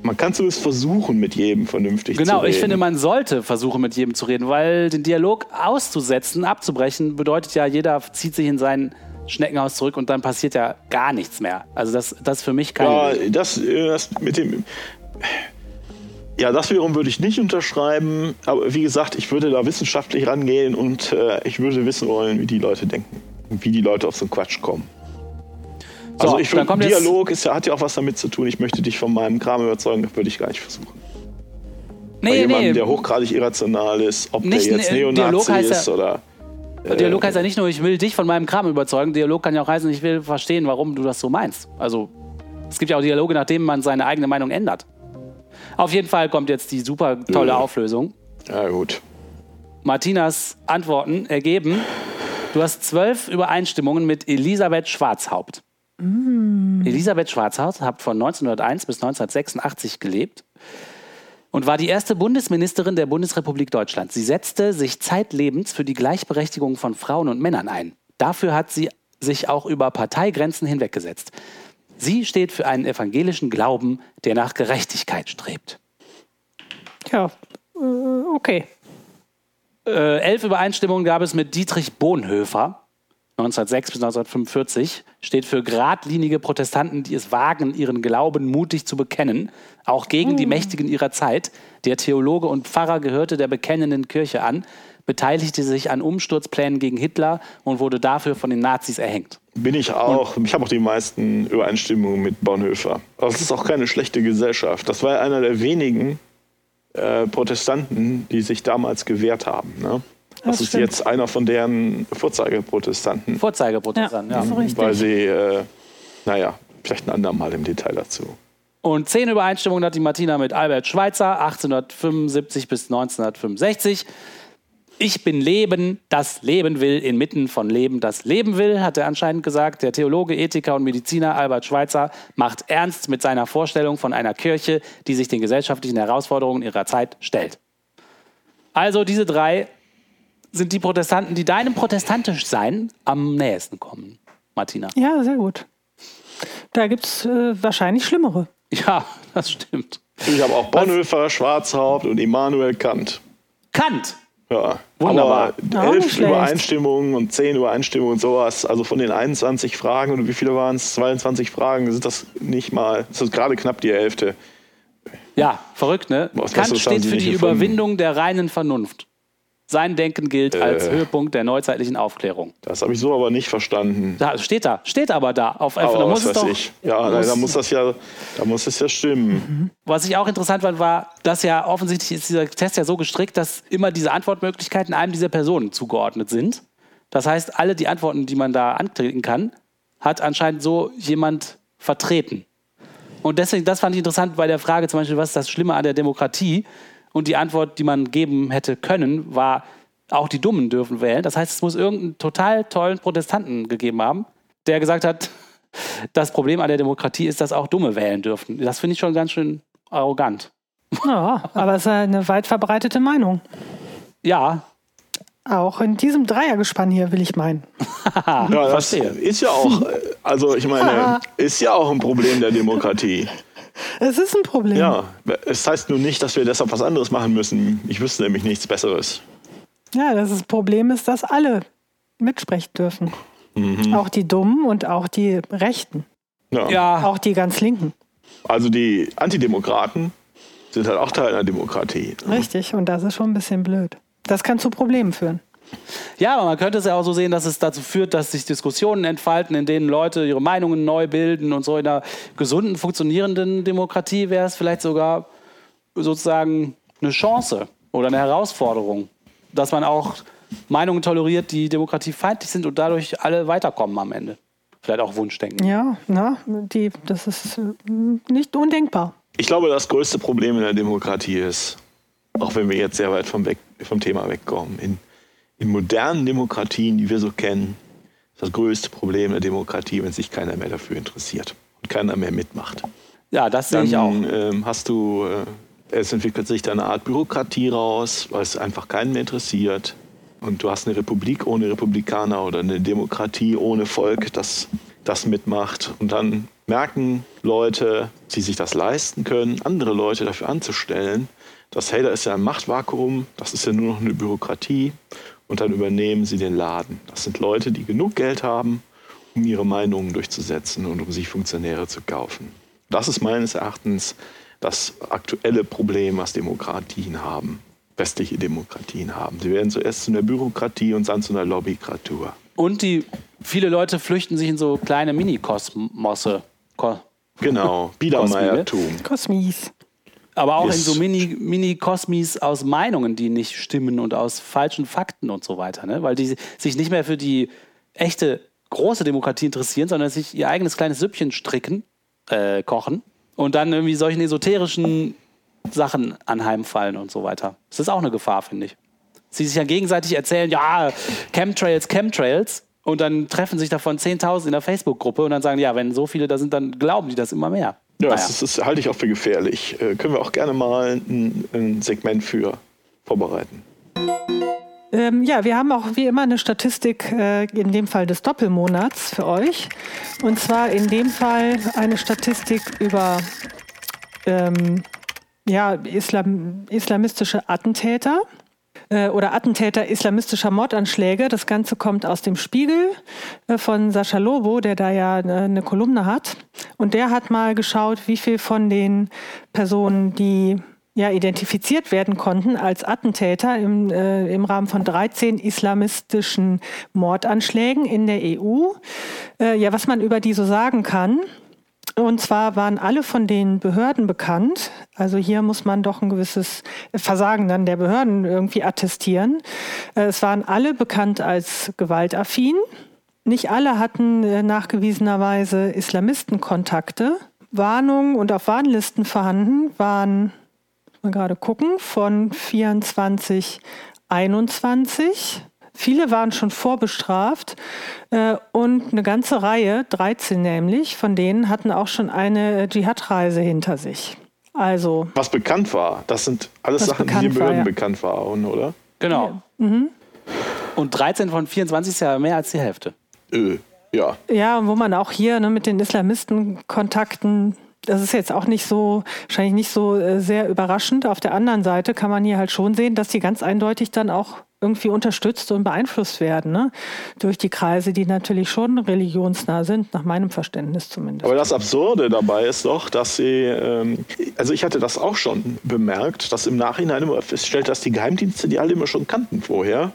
man kann zumindest versuchen, mit jedem vernünftig zu Genau, reden. ich finde, man sollte versuchen, mit jedem zu reden, weil den Dialog auszusetzen, abzubrechen, bedeutet ja, jeder zieht sich in sein Schneckenhaus zurück und dann passiert ja gar nichts mehr. Also das, das ist für mich kein... Ja, das, äh, das mit dem. Ja, das wiederum würde ich nicht unterschreiben. Aber wie gesagt, ich würde da wissenschaftlich rangehen und äh, ich würde wissen wollen, wie die Leute denken. Und wie die Leute auf so einen Quatsch kommen. So, also ich finde, Dialog ist ja, hat ja auch was damit zu tun. Ich möchte dich von meinem Kram überzeugen, das würde ich gar nicht versuchen. Bei nee, jemandem, nee, der hochgradig irrational ist, ob Nicht der jetzt ein- Neonazi Dialog heißt ja- ist oder. Dialog heißt ja nicht nur, ich will dich von meinem Kram überzeugen, Dialog kann ja auch heißen, ich will verstehen, warum du das so meinst. Also es gibt ja auch Dialoge, nachdem man seine eigene Meinung ändert. Auf jeden Fall kommt jetzt die super tolle Ja. Auflösung. Ja, gut. Martinas Antworten ergeben, du hast zwölf Übereinstimmungen mit Elisabeth Schwarzhaupt. Elisabeth Schwarzhaupt hat von 1901 bis 1986 gelebt und war die erste Bundesministerin der Bundesrepublik Deutschland. Sie setzte sich zeitlebens für die Gleichberechtigung von Frauen und Männern ein. Dafür hat sie sich auch über Parteigrenzen hinweggesetzt. Sie steht für einen evangelischen Glauben, der nach Gerechtigkeit strebt. Ja, äh, okay. Äh, elf Übereinstimmungen gab es mit Dietrich Bonhoeffer. 1906 bis 1945 steht für geradlinige Protestanten, die es wagen, ihren Glauben mutig zu bekennen, auch gegen die Mächtigen ihrer Zeit. Der Theologe und Pfarrer gehörte der bekennenden Kirche an, beteiligte sich an Umsturzplänen gegen Hitler und wurde dafür von den Nazis erhängt. Bin ich auch. Ich habe auch die meisten Übereinstimmungen mit Bonhoeffer. Aber es ist auch keine schlechte Gesellschaft. Das war ja einer der wenigen äh, Protestanten, die sich damals gewehrt haben. Ne? Das, Das ist stimmt. jetzt einer von deren Vorzeigeprotestanten, Vorzeigeprotestanten, ja. das richtig. weil sie, äh, naja, vielleicht ein andermal im Detail dazu. Und zehn Übereinstimmungen hat die Martina mit Albert Schweitzer, 1875 bis 1965. Ich bin Leben, das Leben will, inmitten von Leben, das Leben will, hat er anscheinend gesagt. Der Theologe, Ethiker und Mediziner Albert Schweitzer macht ernst mit seiner Vorstellung von einer Kirche, die sich den gesellschaftlichen Herausforderungen ihrer Zeit stellt. Also diese drei sind die Protestanten, die deinem protestantisch sein am nächsten kommen, Martina. Ja, sehr gut. Da gibt es äh, wahrscheinlich Schlimmere. Ja, das stimmt. Ich habe auch Bonhoeffer, Schwarzhaupt und Immanuel Kant. Kant! Ja, Wunderbar. Aber elf. Übereinstimmungen und zehn Übereinstimmungen und sowas. Also von den 21 Fragen, oder wie viele waren es? 22 Fragen sind das nicht mal. Das ist gerade knapp die Hälfte. Ja, verrückt, ne? Was- Kant steht für die gefunden? Überwindung der reinen Vernunft. Sein Denken gilt als Äh. Höhepunkt der neuzeitlichen Aufklärung. Das habe ich so aber nicht verstanden. Da steht da, steht aber da. Auf, da Aber muss was es weiß doch, ich. Ja, muss- da muss das ja, da muss es ja stimmen. Was ich auch interessant fand, war, dass ja offensichtlich ist dieser Test ja so gestrickt, dass immer diese Antwortmöglichkeiten einem dieser Personen zugeordnet sind. Das heißt, alle die Antworten, die man da anklicken kann, hat anscheinend so jemand vertreten. Und deswegen, das fand ich interessant bei der Frage zum Beispiel, was ist das Schlimme an der Demokratie? Und die Antwort, die man geben hätte können, war, auch die Dummen dürfen wählen. Das heißt, es muss irgendeinen total tollen Protestanten gegeben haben, der gesagt hat, das Problem an der Demokratie ist, dass auch Dumme wählen dürfen. Das finde ich schon ganz schön arrogant. Ja, aber es ist eine weit verbreitete Meinung. Ja, Auch in diesem Dreiergespann hier, will ich meinen. Ja, das verstehe. ist ja auch, äh, also ich meine, ist ja auch ein Problem der Demokratie. Es ist ein Problem. Ja, es heißt nur nicht, dass wir deshalb was anderes machen müssen. Ich wüsste nämlich nichts Besseres. Ja, das ist- Problem ist, dass alle mitsprechen dürfen. Mhm. Auch die Dummen und auch die Rechten. Ja. ja, Auch die ganz Linken. Also die Antidemokraten sind halt auch Teil einer Demokratie. Richtig. Und das ist schon ein bisschen blöd. Das kann zu Problemen führen. Ja, aber man könnte es ja auch so sehen, dass es dazu führt, dass sich Diskussionen entfalten, in denen Leute ihre Meinungen neu bilden und so in einer gesunden, funktionierenden Demokratie wäre es vielleicht sogar sozusagen eine Chance oder eine Herausforderung, dass man auch Meinungen toleriert, die demokratiefeindlich sind und dadurch alle weiterkommen am Ende. Vielleicht auch Wunschdenken. Ja, na, die, das ist äh, nicht undenkbar. Ich glaube, das größte Problem in der Demokratie ist, auch wenn wir jetzt sehr weit vom, weg, vom Thema wegkommen, in, in modernen Demokratien, die wir so kennen, ist das größte Problem der Demokratie, wenn sich keiner mehr dafür interessiert und keiner mehr mitmacht. Ja, das sehe ich auch. ähm, hast du, äh, es entwickelt sich da eine Art Bürokratie raus, weil es einfach keinen mehr interessiert. Und du hast eine Republik ohne Republikaner oder eine Demokratie ohne Volk, das das mitmacht. Und dann merken Leute, die sich das leisten können, andere Leute dafür anzustellen, dass, hey, da ist ja ein Machtvakuum, das ist ja nur noch eine Bürokratie. Und dann übernehmen sie den Laden. Das sind Leute, die genug Geld haben, um ihre Meinungen durchzusetzen und um sich Funktionäre zu kaufen. Das ist meines Erachtens das aktuelle Problem, was Demokratien haben, westliche Demokratien haben. Sie werden zuerst zu einer Bürokratie und dann zu einer Lobbykratur. Und die viele Leute flüchten sich in so kleine Mini-Kosmosse. Ko Genau, Biedermeiertum. Kosmis. Aber auch in Yes. so Mini- Mini-Kosmis aus Meinungen, die nicht stimmen und aus falschen Fakten und so weiter. Ne? Weil die sich nicht mehr für die echte große Demokratie interessieren, sondern sich ihr eigenes kleines Süppchen stricken, äh, kochen und dann irgendwie solchen esoterischen Sachen anheimfallen und so weiter. Das ist auch eine Gefahr, finde ich. Sie sich ja gegenseitig erzählen, ja, Chemtrails, Chemtrails. Und dann treffen sich davon 10.000 in der Facebook-Gruppe und dann sagen, ja, wenn so viele da sind, dann glauben die das immer mehr. Ja, Naja. das, das halte ich auch für gefährlich. Äh, können wir auch gerne mal ein, ein Segment für vorbereiten. Ähm, ja, wir haben auch wie immer eine Statistik, äh, in dem Fall des Doppelmonats für euch. Und zwar in dem Fall eine Statistik über ähm, ja, Islam, islamistische Attentäter äh, oder Attentäter islamistischer Mordanschläge. Das Ganze kommt aus dem Spiegel äh, von Sascha Lobo, der da ja äh, eine Kolumne hat. Und der hat mal geschaut, wie viel von den Personen, die ja, identifiziert werden konnten als Attentäter im, äh, im Rahmen von 13 islamistischen Mordanschlägen in der EU. Äh, ja, was man über die so sagen kann. Und zwar waren alle von den Behörden bekannt. Also hier muss man doch ein gewisses Versagen dann der Behörden irgendwie attestieren. Äh, Es waren alle bekannt als gewaltaffin. Nicht alle hatten äh, nachgewiesenerweise Islamistenkontakte. Warnungen und auf Warnlisten vorhanden waren, man gerade gucken, von 24, 21. Viele waren schon vorbestraft äh, und eine ganze Reihe, 13 nämlich, von denen hatten auch schon eine Dschihad-Reise hinter sich. Also, Was bekannt war, das sind alles Sachen, die bekannt den Behörden war, ja. bekannt waren, oder? Genau. Und 13 von 24 ist ja mehr als die Hälfte. Äh, ja. ja, und wo man auch hier ne, mit den Islamistenkontakten, das ist jetzt auch nicht so, wahrscheinlich nicht so äh, sehr überraschend. Auf der anderen Seite kann man hier halt schon sehen, dass die ganz eindeutig dann auch irgendwie unterstützt und beeinflusst werden, ne? durch die Kreise, die natürlich schon religionsnah sind, nach meinem Verständnis zumindest. Aber das Absurde dabei ist doch, dass sie, ähm, also ich hatte das auch schon bemerkt, dass im Nachhinein immer feststellt, dass die Geheimdienste die alle immer schon kannten vorher.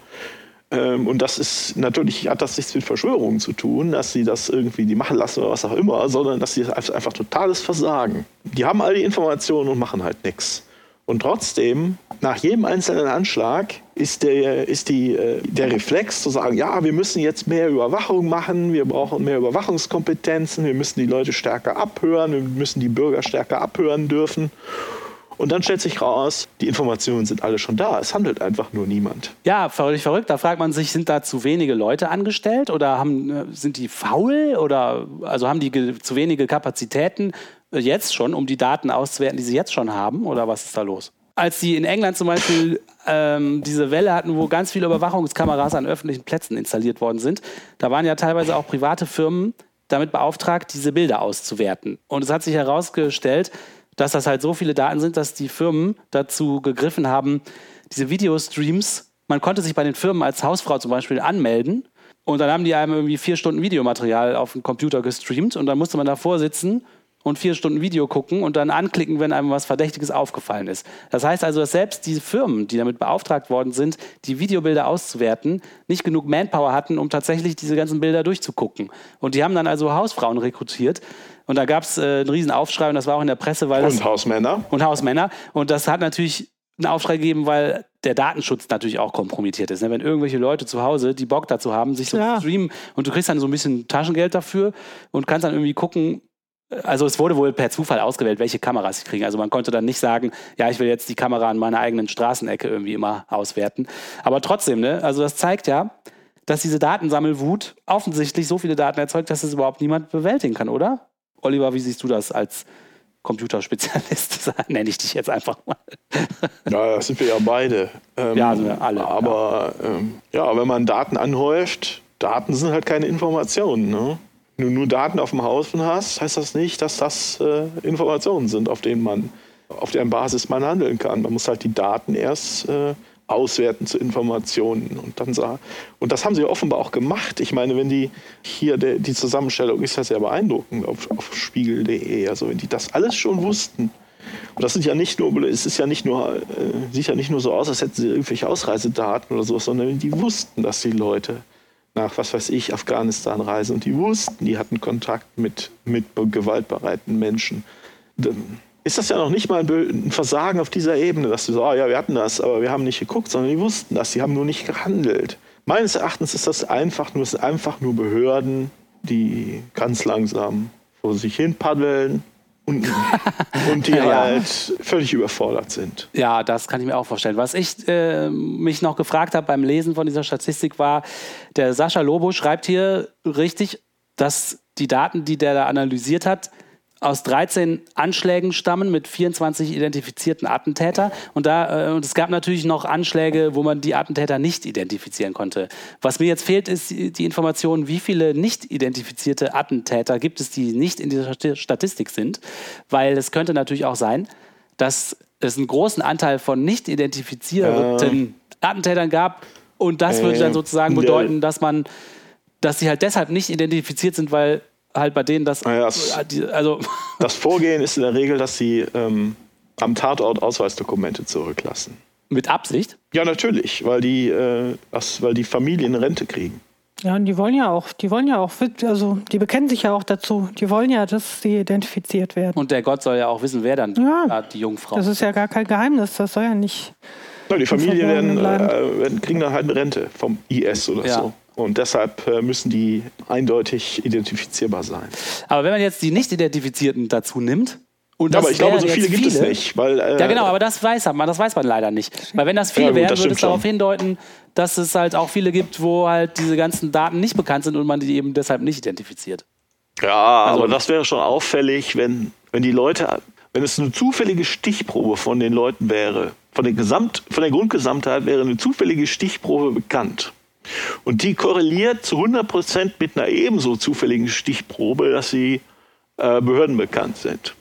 Ähm, und das ist natürlich, hat das nichts mit Verschwörungen zu tun, dass sie das irgendwie die machen lassen oder was auch immer, sondern dass sie einfach totales Versagen. Die haben all die Informationen und machen halt nichts. Und trotzdem, nach jedem einzelnen Anschlag ist, der, ist die, äh, der Reflex zu sagen, ja, wir müssen jetzt mehr Überwachung machen, wir brauchen mehr Überwachungskompetenzen, wir müssen die Leute stärker abhören, wir müssen die Bürger stärker abhören dürfen. Und dann stellt sich raus, die Informationen sind alle schon da. Es handelt einfach nur niemand. Ja, völlig verrückt. Da fragt man sich, sind da zu wenige Leute angestellt oder haben, äh, sind die faul oder also haben die zu wenige Kapazitäten? jetzt schon, um die Daten auszuwerten, die sie jetzt schon haben? Oder was ist da los? Als sie in England zum Beispiel ähm, diese Welle hatten, wo ganz viele Überwachungskameras an öffentlichen Plätzen installiert worden sind, da waren ja teilweise auch private Firmen damit beauftragt, diese Bilder auszuwerten. Und es hat sich herausgestellt, dass das halt so viele Daten sind, dass die Firmen dazu gegriffen haben, diese Videostreams, man konnte sich bei den Firmen als Hausfrau zum Beispiel anmelden und dann haben die einem irgendwie vier Stunden Videomaterial auf dem Computer gestreamt und dann musste man davor sitzen und vier Stunden Video gucken und dann anklicken, wenn einem was Verdächtiges aufgefallen ist. Das heißt also, dass selbst diese Firmen, die damit beauftragt worden sind, die Videobilder auszuwerten, nicht genug Manpower hatten, um tatsächlich diese ganzen Bilder durchzugucken. Und die haben dann also Hausfrauen rekrutiert. Und da gab es äh, einen riesen Aufschrei und das war auch in der Presse, weil und Hausmänner. Und Hausmänner. Und das hat natürlich einen Aufschrei gegeben, weil der Datenschutz natürlich auch kompromittiert ist. Ne? Wenn irgendwelche Leute zu Hause, die Bock dazu haben, sich so ja. zu streamen und du kriegst dann so ein bisschen Taschengeld dafür und kannst dann irgendwie gucken, also es wurde wohl per Zufall ausgewählt, welche Kameras sie kriegen. Also man konnte dann nicht sagen, ja, ich will jetzt die Kamera an meiner eigenen Straßenecke irgendwie immer auswerten. Aber trotzdem, ne, also das zeigt ja, dass diese Datensammelwut offensichtlich so viele Daten erzeugt, dass es überhaupt niemand bewältigen kann, oder? Oliver, wie siehst du das als Computerspezialist? Nenne ich dich jetzt einfach mal. Ja, das sind wir ja beide. Ähm, ja, also alle. Aber ja. Ähm, ja, wenn man Daten anhäuft, Daten sind halt keine Informationen. Ne? Wenn du nur Daten auf dem Haufen hast, heißt das nicht, dass das äh, Informationen sind, auf denen man, auf deren Basis man handeln kann. Man muss halt die Daten erst äh, auswerten zu Informationen und dann sagen. Und das haben sie offenbar auch gemacht. Ich meine, wenn die hier de, die Zusammenstellung ist ja sehr beeindruckend auf, auf Spiegel.de. Also wenn die das alles schon wussten. Und das sind ja nicht nur, es ist ja nicht nur, äh, sieht ja nicht nur so aus, als hätten sie irgendwelche Ausreisedaten oder so, sondern die wussten, dass die Leute nach, was weiß ich, Afghanistan reisen und die wussten, die hatten Kontakt mit, mit gewaltbereiten Menschen. Ist das ja noch nicht mal ein Versagen auf dieser Ebene, dass du so, oh ja, wir hatten das, aber wir haben nicht geguckt, sondern die wussten das, die haben nur nicht gehandelt. Meines Erachtens ist das einfach nur, einfach nur Behörden, die ganz langsam vor sich hin paddeln, und, und die ja. halt völlig überfordert sind. Ja, das kann ich mir auch vorstellen. Was ich äh, mich noch gefragt habe beim Lesen von dieser Statistik war, der Sascha Lobo schreibt hier richtig, dass die Daten, die der da analysiert hat, aus 13 Anschlägen stammen mit 24 identifizierten Attentätern. Und, da, äh, und es gab natürlich noch Anschläge, wo man die Attentäter nicht identifizieren konnte. Was mir jetzt fehlt, ist die Information, wie viele nicht identifizierte Attentäter gibt es, die nicht in dieser Statistik sind. Weil es könnte natürlich auch sein, dass es einen großen Anteil von nicht identifizierten äh. Attentätern gab. Und das äh, würde dann sozusagen bedeuten, dass man, dass sie halt deshalb nicht identifiziert sind, weil halt bei denen das. Naja, das, also das Vorgehen ist in der Regel, dass sie ähm, am Tatort Ausweisdokumente zurücklassen. Mit Absicht? Ja, natürlich, weil die, äh, das, weil die Familien Rente kriegen. Ja, und die wollen ja auch, die wollen ja auch, also die bekennen sich ja auch dazu. Die wollen ja, dass sie identifiziert werden. Und der Gott soll ja auch wissen, wer dann ja, die Jungfrau. Das ist ja gar kein Geheimnis, das soll ja nicht. Ja, die Familien werden, äh, kriegen dann halt eine Rente vom IS oder ja. so. Und deshalb äh, müssen die eindeutig identifizierbar sein. Aber wenn man jetzt die nicht identifizierten dazu nimmt, und ja, aber ich glaube, so viele gibt es nicht. Weil, äh, ja, genau, aber das weiß man, das weiß man leider nicht. Weil wenn das viele ja, gut, wären, das würde es darauf hindeuten, dass es halt auch viele gibt, wo halt diese ganzen Daten nicht bekannt sind und man die eben deshalb nicht identifiziert. Ja, also, aber das wäre schon auffällig, wenn, wenn die Leute, wenn es eine zufällige Stichprobe von den Leuten wäre, von der, Gesamt, von der Grundgesamtheit wäre eine zufällige Stichprobe bekannt und die korreliert zu 100 Prozent mit einer ebenso zufälligen Stichprobe, dass sie äh, behördenbekannt sind.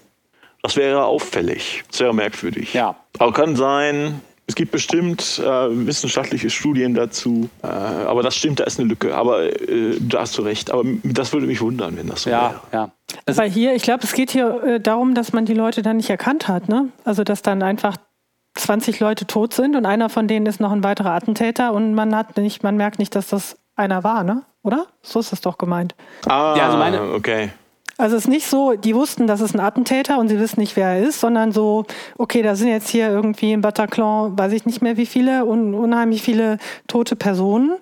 Das wäre auffällig, sehr merkwürdig. Ja. Aber kann sein, Es gibt bestimmt äh, wissenschaftliche Studien dazu, äh, aber das stimmt, da ist eine Lücke. Aber äh, da hast du recht. Aber das würde mich wundern, wenn das so ja, wäre. Ja, also Weil hier, ich glaube, es geht hier äh, darum, dass man die Leute dann nicht erkannt hat. Ne? Also dass dann einfach 20 Leute tot sind und einer von denen ist noch ein weiterer Attentäter und man hat nicht, man merkt nicht, dass das einer war, ne? Oder? So ist das doch gemeint. Ah, Ja, also meine- okay. Also es ist nicht so, die wussten, das ist ein Attentäter und sie wissen nicht, wer er ist, sondern so, okay, da sind jetzt hier irgendwie im Bataclan, weiß ich nicht mehr wie viele, un unheimlich viele tote Personen.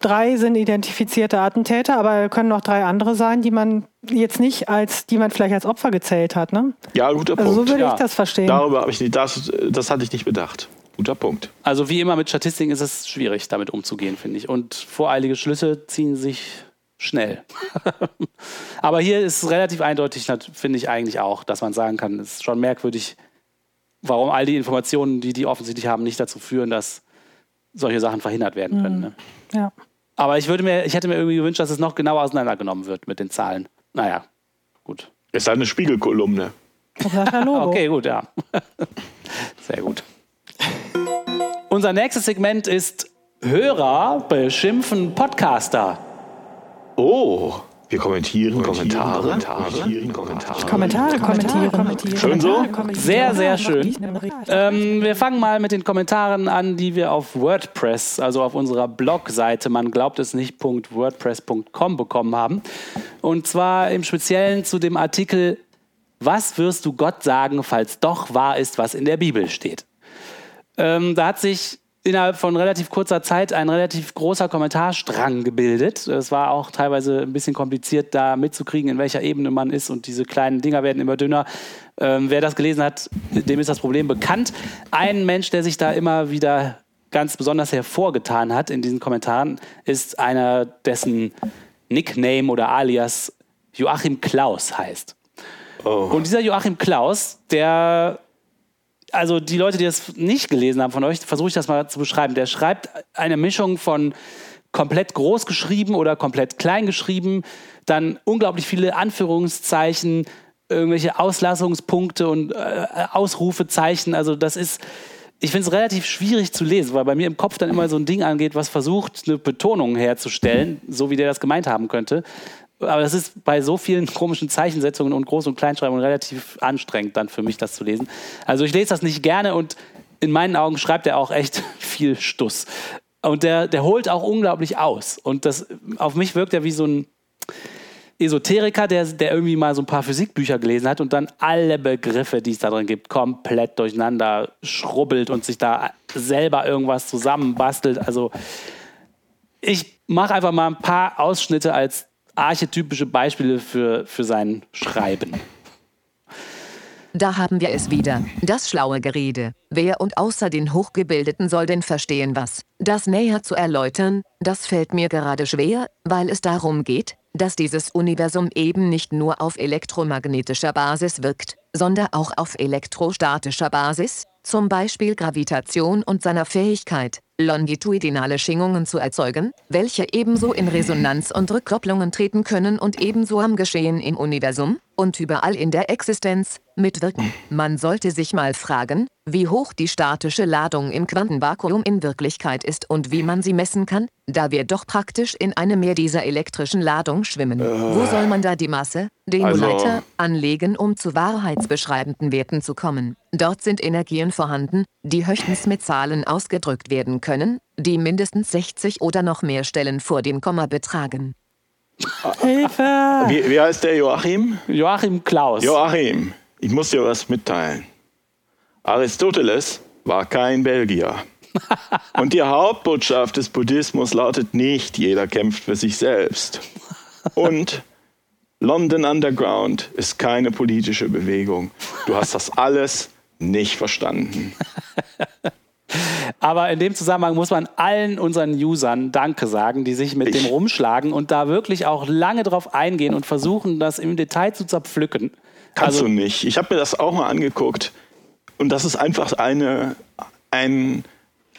Drei sind identifizierte Attentäter, aber können noch drei andere sein, die man jetzt nicht als, die man vielleicht als Opfer gezählt hat. Ne? Ja, guter Also so Punkt. würde ja. ich das verstehen. Darüber habe ich nicht, das, das hatte ich nicht bedacht. Guter Punkt. Also wie immer mit Statistiken ist es schwierig, damit umzugehen, finde ich. Und voreilige Schlüsse ziehen sich schnell. Aber hier ist es relativ eindeutig, finde ich eigentlich auch, dass man sagen kann, es ist schon merkwürdig, warum all die Informationen, die die offensichtlich haben, nicht dazu führen, dass solche Sachen verhindert werden können. Ne? Ja. Aber ich würde mir, ich hätte mir irgendwie gewünscht, dass es noch genauer auseinandergenommen wird mit den Zahlen. Naja, gut. Ist eine Spiegelkolumne. Okay, gut, ja. Sehr gut. Unser nächstes Segment ist Hörer beschimpfen Podcaster. Oh, wir kommentieren, Kommentare. Kommentieren, Kommentare. Kommentare kommentieren. Schön so? Sehr, sehr schön. Ähm, wir fangen mal mit den Kommentaren an, die wir auf WordPress, also auf unserer Blogseite, man glaubt es nicht, .wordpress.com bekommen haben. Und zwar im Speziellen zu dem Artikel Was wirst du Gott sagen, falls doch wahr ist, was in der Bibel steht? Ähm, da hat sich innerhalb von relativ kurzer Zeit ein relativ großer Kommentarstrang gebildet. Es war auch teilweise ein bisschen kompliziert, da mitzukriegen, in welcher Ebene man ist und diese kleinen Dinger werden immer dünner. Ähm, wer das gelesen hat, dem ist das Problem bekannt. Ein Mensch, der sich da immer wieder ganz besonders hervorgetan hat in diesen Kommentaren, ist einer, dessen Nickname oder Alias Joachim Klaus heißt. Und dieser Joachim Klaus, der also die Leute, die das nicht gelesen haben von euch, versuche ich das mal zu beschreiben. Der schreibt eine Mischung von komplett groß geschrieben oder komplett klein geschrieben, dann unglaublich viele Anführungszeichen, irgendwelche Auslassungspunkte und äh, Ausrufezeichen. Also das ist, ich finde es relativ schwierig zu lesen, weil bei mir im Kopf dann immer so ein Ding angeht, was versucht, eine Betonung herzustellen, so wie der das gemeint haben könnte. Aber das ist bei so vielen komischen Zeichensetzungen und Groß- und Kleinschreibungen relativ anstrengend dann für mich, das zu lesen. Also ich lese das nicht gerne und in meinen Augen schreibt er auch echt viel Stuss. Und der, der holt auch unglaublich aus. Und das auf mich wirkt er wie so ein Esoteriker, der, der irgendwie mal so ein paar Physikbücher gelesen hat und dann alle Begriffe, die es da drin gibt, komplett durcheinander schrubbelt und sich da selber irgendwas zusammenbastelt. Also ich mache einfach mal ein paar Ausschnitte als archetypische Beispiele für, für sein Schreiben. Da haben wir es wieder, das schlaue Gerede. Wer und außer den Hochgebildeten soll denn verstehen was? Das näher zu erläutern, das fällt mir gerade schwer, weil es darum geht, dass dieses Universum eben nicht nur auf elektromagnetischer Basis wirkt, sondern auch auf elektrostatischer Basis, zum Beispiel Gravitation und seiner Fähigkeit, longitudinale Schwingungen zu erzeugen, welche ebenso in Resonanz und Rückkopplungen treten können und ebenso am Geschehen im Universum und überall in der Existenz mitwirken. Man sollte sich mal fragen, wie hoch die statische Ladung im Quantenvakuum in Wirklichkeit ist und wie man sie messen kann, da wir doch praktisch in einem Meer dieser elektrischen Ladung schwimmen. Wo soll man da die Masse, den Also- Leiter, anlegen, um zu wahrheitsbeschreibenden Werten zu kommen? Dort sind Energien vorhanden, die höchstens mit Zahlen ausgedrückt werden können, die mindestens 60 oder noch mehr Stellen vor dem Komma betragen. Hilfe! Wie, wie heißt der Joachim? Joachim Klaus. Joachim, ich muss dir was mitteilen. Aristoteles war kein Belgier. Und die Hauptbotschaft des Buddhismus lautet nicht, jeder kämpft für sich selbst. Und London Underground ist keine politische Bewegung. Du hast das alles nicht verstanden. Aber in dem Zusammenhang muss man allen unseren Usern Danke sagen, die sich mit Ich- dem rumschlagen und da wirklich auch lange drauf eingehen und versuchen, das im Detail zu zerpflücken. Kannst Also- du nicht. Ich habe mir das auch mal angeguckt. Und das ist einfach eine, ein,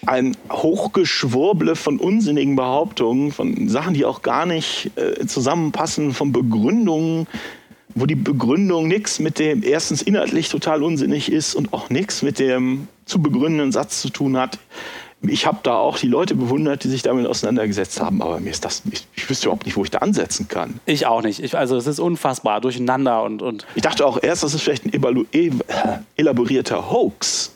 ein Hochgeschwurble von unsinnigen Behauptungen, von Sachen, die auch gar nicht äh, zusammenpassen, von Begründungen. Wo die Begründung nichts mit dem erstens inhaltlich total unsinnig ist und auch nichts mit dem zu begründenden Satz zu tun hat. Ich habe da auch die Leute bewundert, die sich damit auseinandergesetzt haben, aber mir ist das, ich, ich wüsste überhaupt nicht, wo ich da ansetzen kann. Ich auch nicht. Ich, also es ist unfassbar durcheinander und, und Ich dachte auch erst, das ist vielleicht ein e- elaborierter Hoax.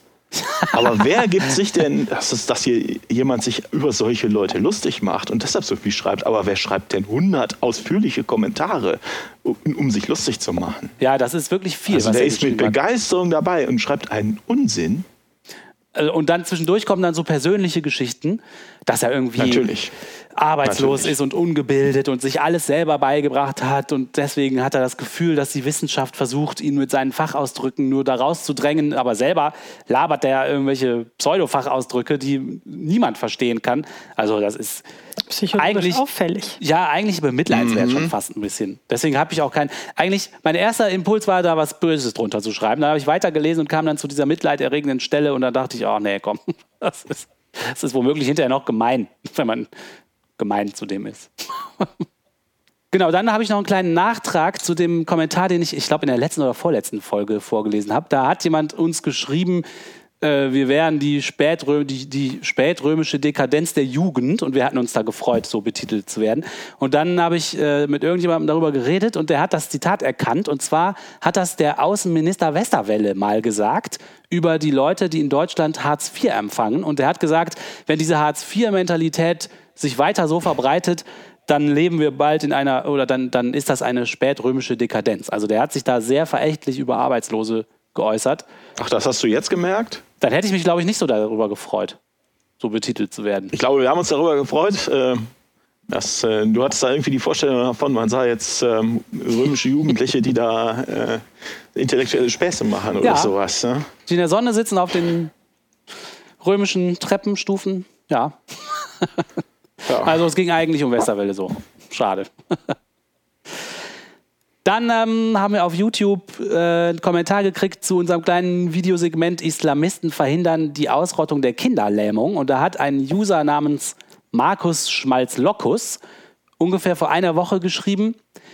Aber wer gibt sich denn, dass, es, dass hier jemand sich über solche Leute lustig macht und deshalb so viel schreibt, aber wer schreibt denn 100 ausführliche Kommentare, um, um sich lustig zu machen? ja, das ist wirklich viel. Also der er ist mit. Begeisterung dabei und schreibt einen Unsinn. Äh, Und dann zwischendurch kommen dann so persönliche Geschichten, dass er irgendwie Natürlich. arbeitslos Natürlich. ist und ungebildet und sich alles selber beigebracht hat und deswegen hat er das Gefühl, dass die Wissenschaft versucht, ihn mit seinen Fachausdrücken nur da rauszudrängen, aber selber labert er irgendwelche Pseudo-Fachausdrücke, die niemand verstehen kann. Also das ist Psychologisch Eigentlich- auffällig. ja, eigentlich bemitleidenswert Mhm. schon fast ein bisschen. Deswegen habe ich auch keinen. Eigentlich, mein erster Impuls war, da was Böses drunter zu schreiben. Dann habe ich weitergelesen und kam dann zu dieser mitleiderregenden Stelle und dann dachte ich, oh nee, komm, das ist, das ist womöglich hinterher noch gemein, wenn man gemein zu dem ist. Genau, dann habe ich noch einen kleinen Nachtrag zu dem Kommentar, den ich, ich glaube, in der letzten oder vorletzten Folge vorgelesen habe. Da hat jemand uns geschrieben, äh, wir wären die, Spätrö die, die spätrömische Dekadenz der Jugend und wir hatten uns da gefreut, so betitelt zu werden. Und dann habe ich äh, mit irgendjemandem darüber geredet und der hat das Zitat erkannt. Und zwar hat das der Außenminister Westerwelle mal gesagt über die Leute, die in Deutschland Hartz IV empfangen. Und der hat gesagt, wenn diese Hartz IV-Mentalität sich weiter so verbreitet, dann leben wir bald in einer, oder dann, dann ist das eine spätrömische Dekadenz. Also der hat sich da sehr verächtlich über Arbeitslose geäußert. Ach, das hast du jetzt gemerkt? Dann hätte ich mich, glaube ich, nicht so darüber gefreut, so betitelt zu werden. Ich glaube, wir haben uns darüber gefreut. Äh, dass, äh, du hattest da irgendwie die Vorstellung davon, man sah jetzt ähm, römische Jugendliche, die da äh, intellektuelle Späße machen oder Ja. sowas. Ne? Die in der Sonne sitzen auf den römischen Treppenstufen. Ja. Ja. Also es ging eigentlich um Westerwelle so. Schade. Dann ähm, haben wir auf YouTube äh, einen Kommentar gekriegt zu unserem kleinen Videosegment Islamisten verhindern die Ausrottung der Kinderlähmung. Und da hat ein User namens Markus Schmalz-Lockus ungefähr vor einer Woche geschrieben,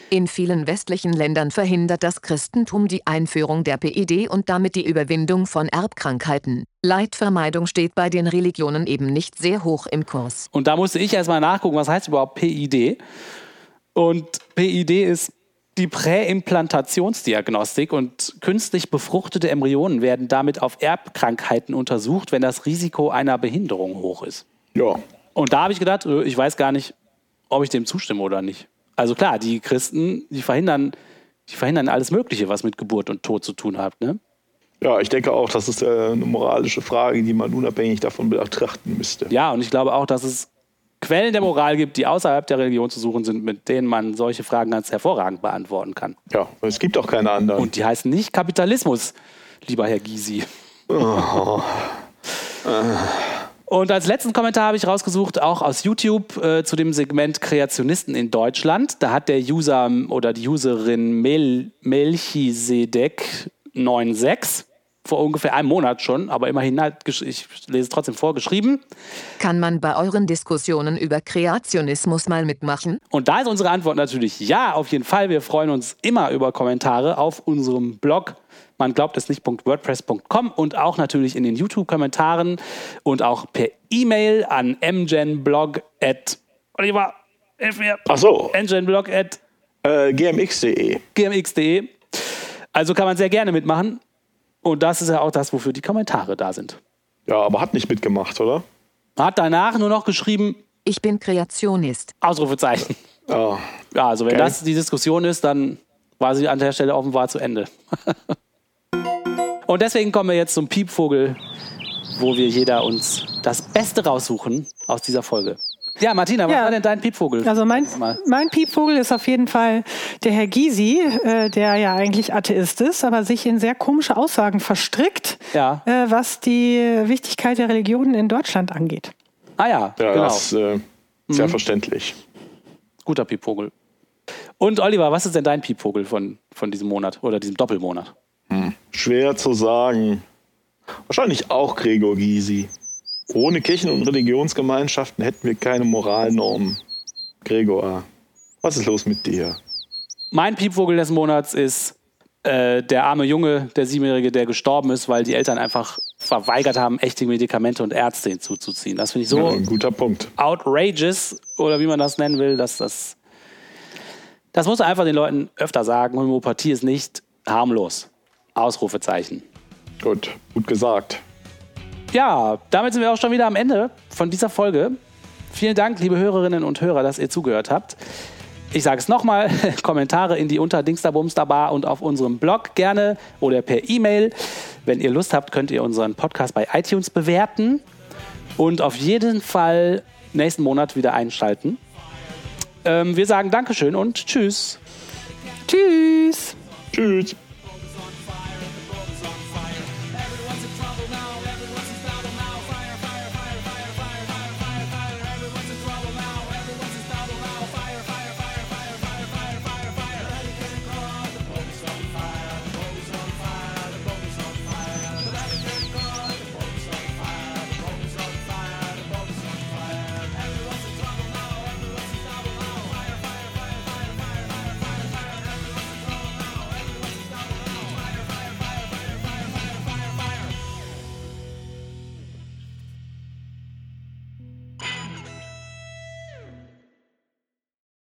In vielen westlichen Ländern verhindert das Christentum die Einführung der PED und damit die Überwindung von Erbkrankheiten. Leidvermeidung steht bei den Religionen eben nicht sehr hoch im Kurs. Und da musste ich erstmal nachgucken, was heißt überhaupt PID. Und PID ist die Präimplantationsdiagnostik und künstlich befruchtete Embryonen werden damit auf Erbkrankheiten untersucht, wenn das Risiko einer Behinderung hoch ist. ja. Und da habe ich gedacht, äh, ich weiß gar nicht, ob ich dem zustimme oder nicht. Also klar, die Christen, die verhindern, die verhindern alles Mögliche, was mit Geburt und Tod zu tun hat. Ne? Ja, ich denke auch, das ist äh, eine moralische Frage, die man unabhängig davon betrachten müsste. Ja, und ich glaube auch, dass es Quellen der Moral gibt, die außerhalb der Religion zu suchen sind, mit denen man solche Fragen ganz hervorragend beantworten kann. Ja, es gibt auch keine anderen. Und die heißen nicht Kapitalismus, lieber Herr Gysi. Und als letzten Kommentar habe ich rausgesucht, auch aus YouTube, äh, zu dem Segment Kreationisten in Deutschland. Da hat der User ähm, oder die Userin Mel Melchisedek96 vor ungefähr einem Monat schon, aber immerhin hat, gesch- ich lese es trotzdem vor, geschrieben. Kann man bei euren Diskussionen über Kreationismus mal mitmachen? Und da ist unsere Antwort natürlich ja, auf jeden Fall. Wir freuen uns immer über Kommentare auf unserem Blog. Man glaubt es nicht.wordpress.com und auch natürlich in den YouTube-Kommentaren und auch per E-Mail an mgenblog at Oliver, hilf mir. Ach so, mgenblog at äh, gmx.de. gmx.de. Also kann man sehr gerne mitmachen. Und das ist ja auch das, wofür die Kommentare da sind. Ja, aber hat nicht mitgemacht, oder? Hat danach nur noch geschrieben, Ich bin Kreationist. Ausrufezeichen. Ja. Ja, also wenn Okay. das die Diskussion ist, dann war sie an der Stelle offenbar zu Ende. Und deswegen kommen wir jetzt zum Piepvogel, wo wir jeder uns das Beste raussuchen aus dieser Folge. Ja, Martina, was Ja. war denn dein Piepvogel? Also mein, mein Piepvogel ist auf jeden Fall der Herr Gysi, äh, der ja eigentlich Atheist ist, aber sich in sehr komische Aussagen verstrickt, Ja. äh, was die Wichtigkeit der Religionen in Deutschland angeht. Ah ja, Ja, genau. das äh, ist ja verständlich. Guter Piepvogel. Und Oliver, was ist denn dein Piepvogel von, von diesem Monat oder diesem Doppelmonat? Schwer zu sagen. Wahrscheinlich auch Gregor Gysi. Ohne Kirchen- und Religionsgemeinschaften hätten wir keine Moralnormen. Gregor, was ist los mit dir? Mein Piepvogel des Monats ist äh, der arme Junge, der Siebenjährige, der gestorben ist, weil die Eltern einfach verweigert haben, echte Medikamente und Ärzte hinzuzuziehen. Das finde ich so Ja, ein guter Punkt. outrageous oder wie man das nennen will, dass das. Das muss man einfach den Leuten öfter sagen. Homöopathie ist nicht harmlos. Ausrufezeichen. Gut, gut gesagt. Ja, damit sind wir auch schon wieder am Ende von dieser Folge. Vielen Dank, liebe Hörerinnen und Hörer, dass ihr zugehört habt. Ich sage es nochmal, Kommentare in die unter Bar und auf unserem Blog gerne oder per E-Mail. Wenn ihr Lust habt, könnt ihr unseren Podcast bei iTunes bewerten und auf jeden Fall nächsten Monat wieder einschalten. Ähm, wir sagen Dankeschön und Tschüss. Tschüss. Tschüss.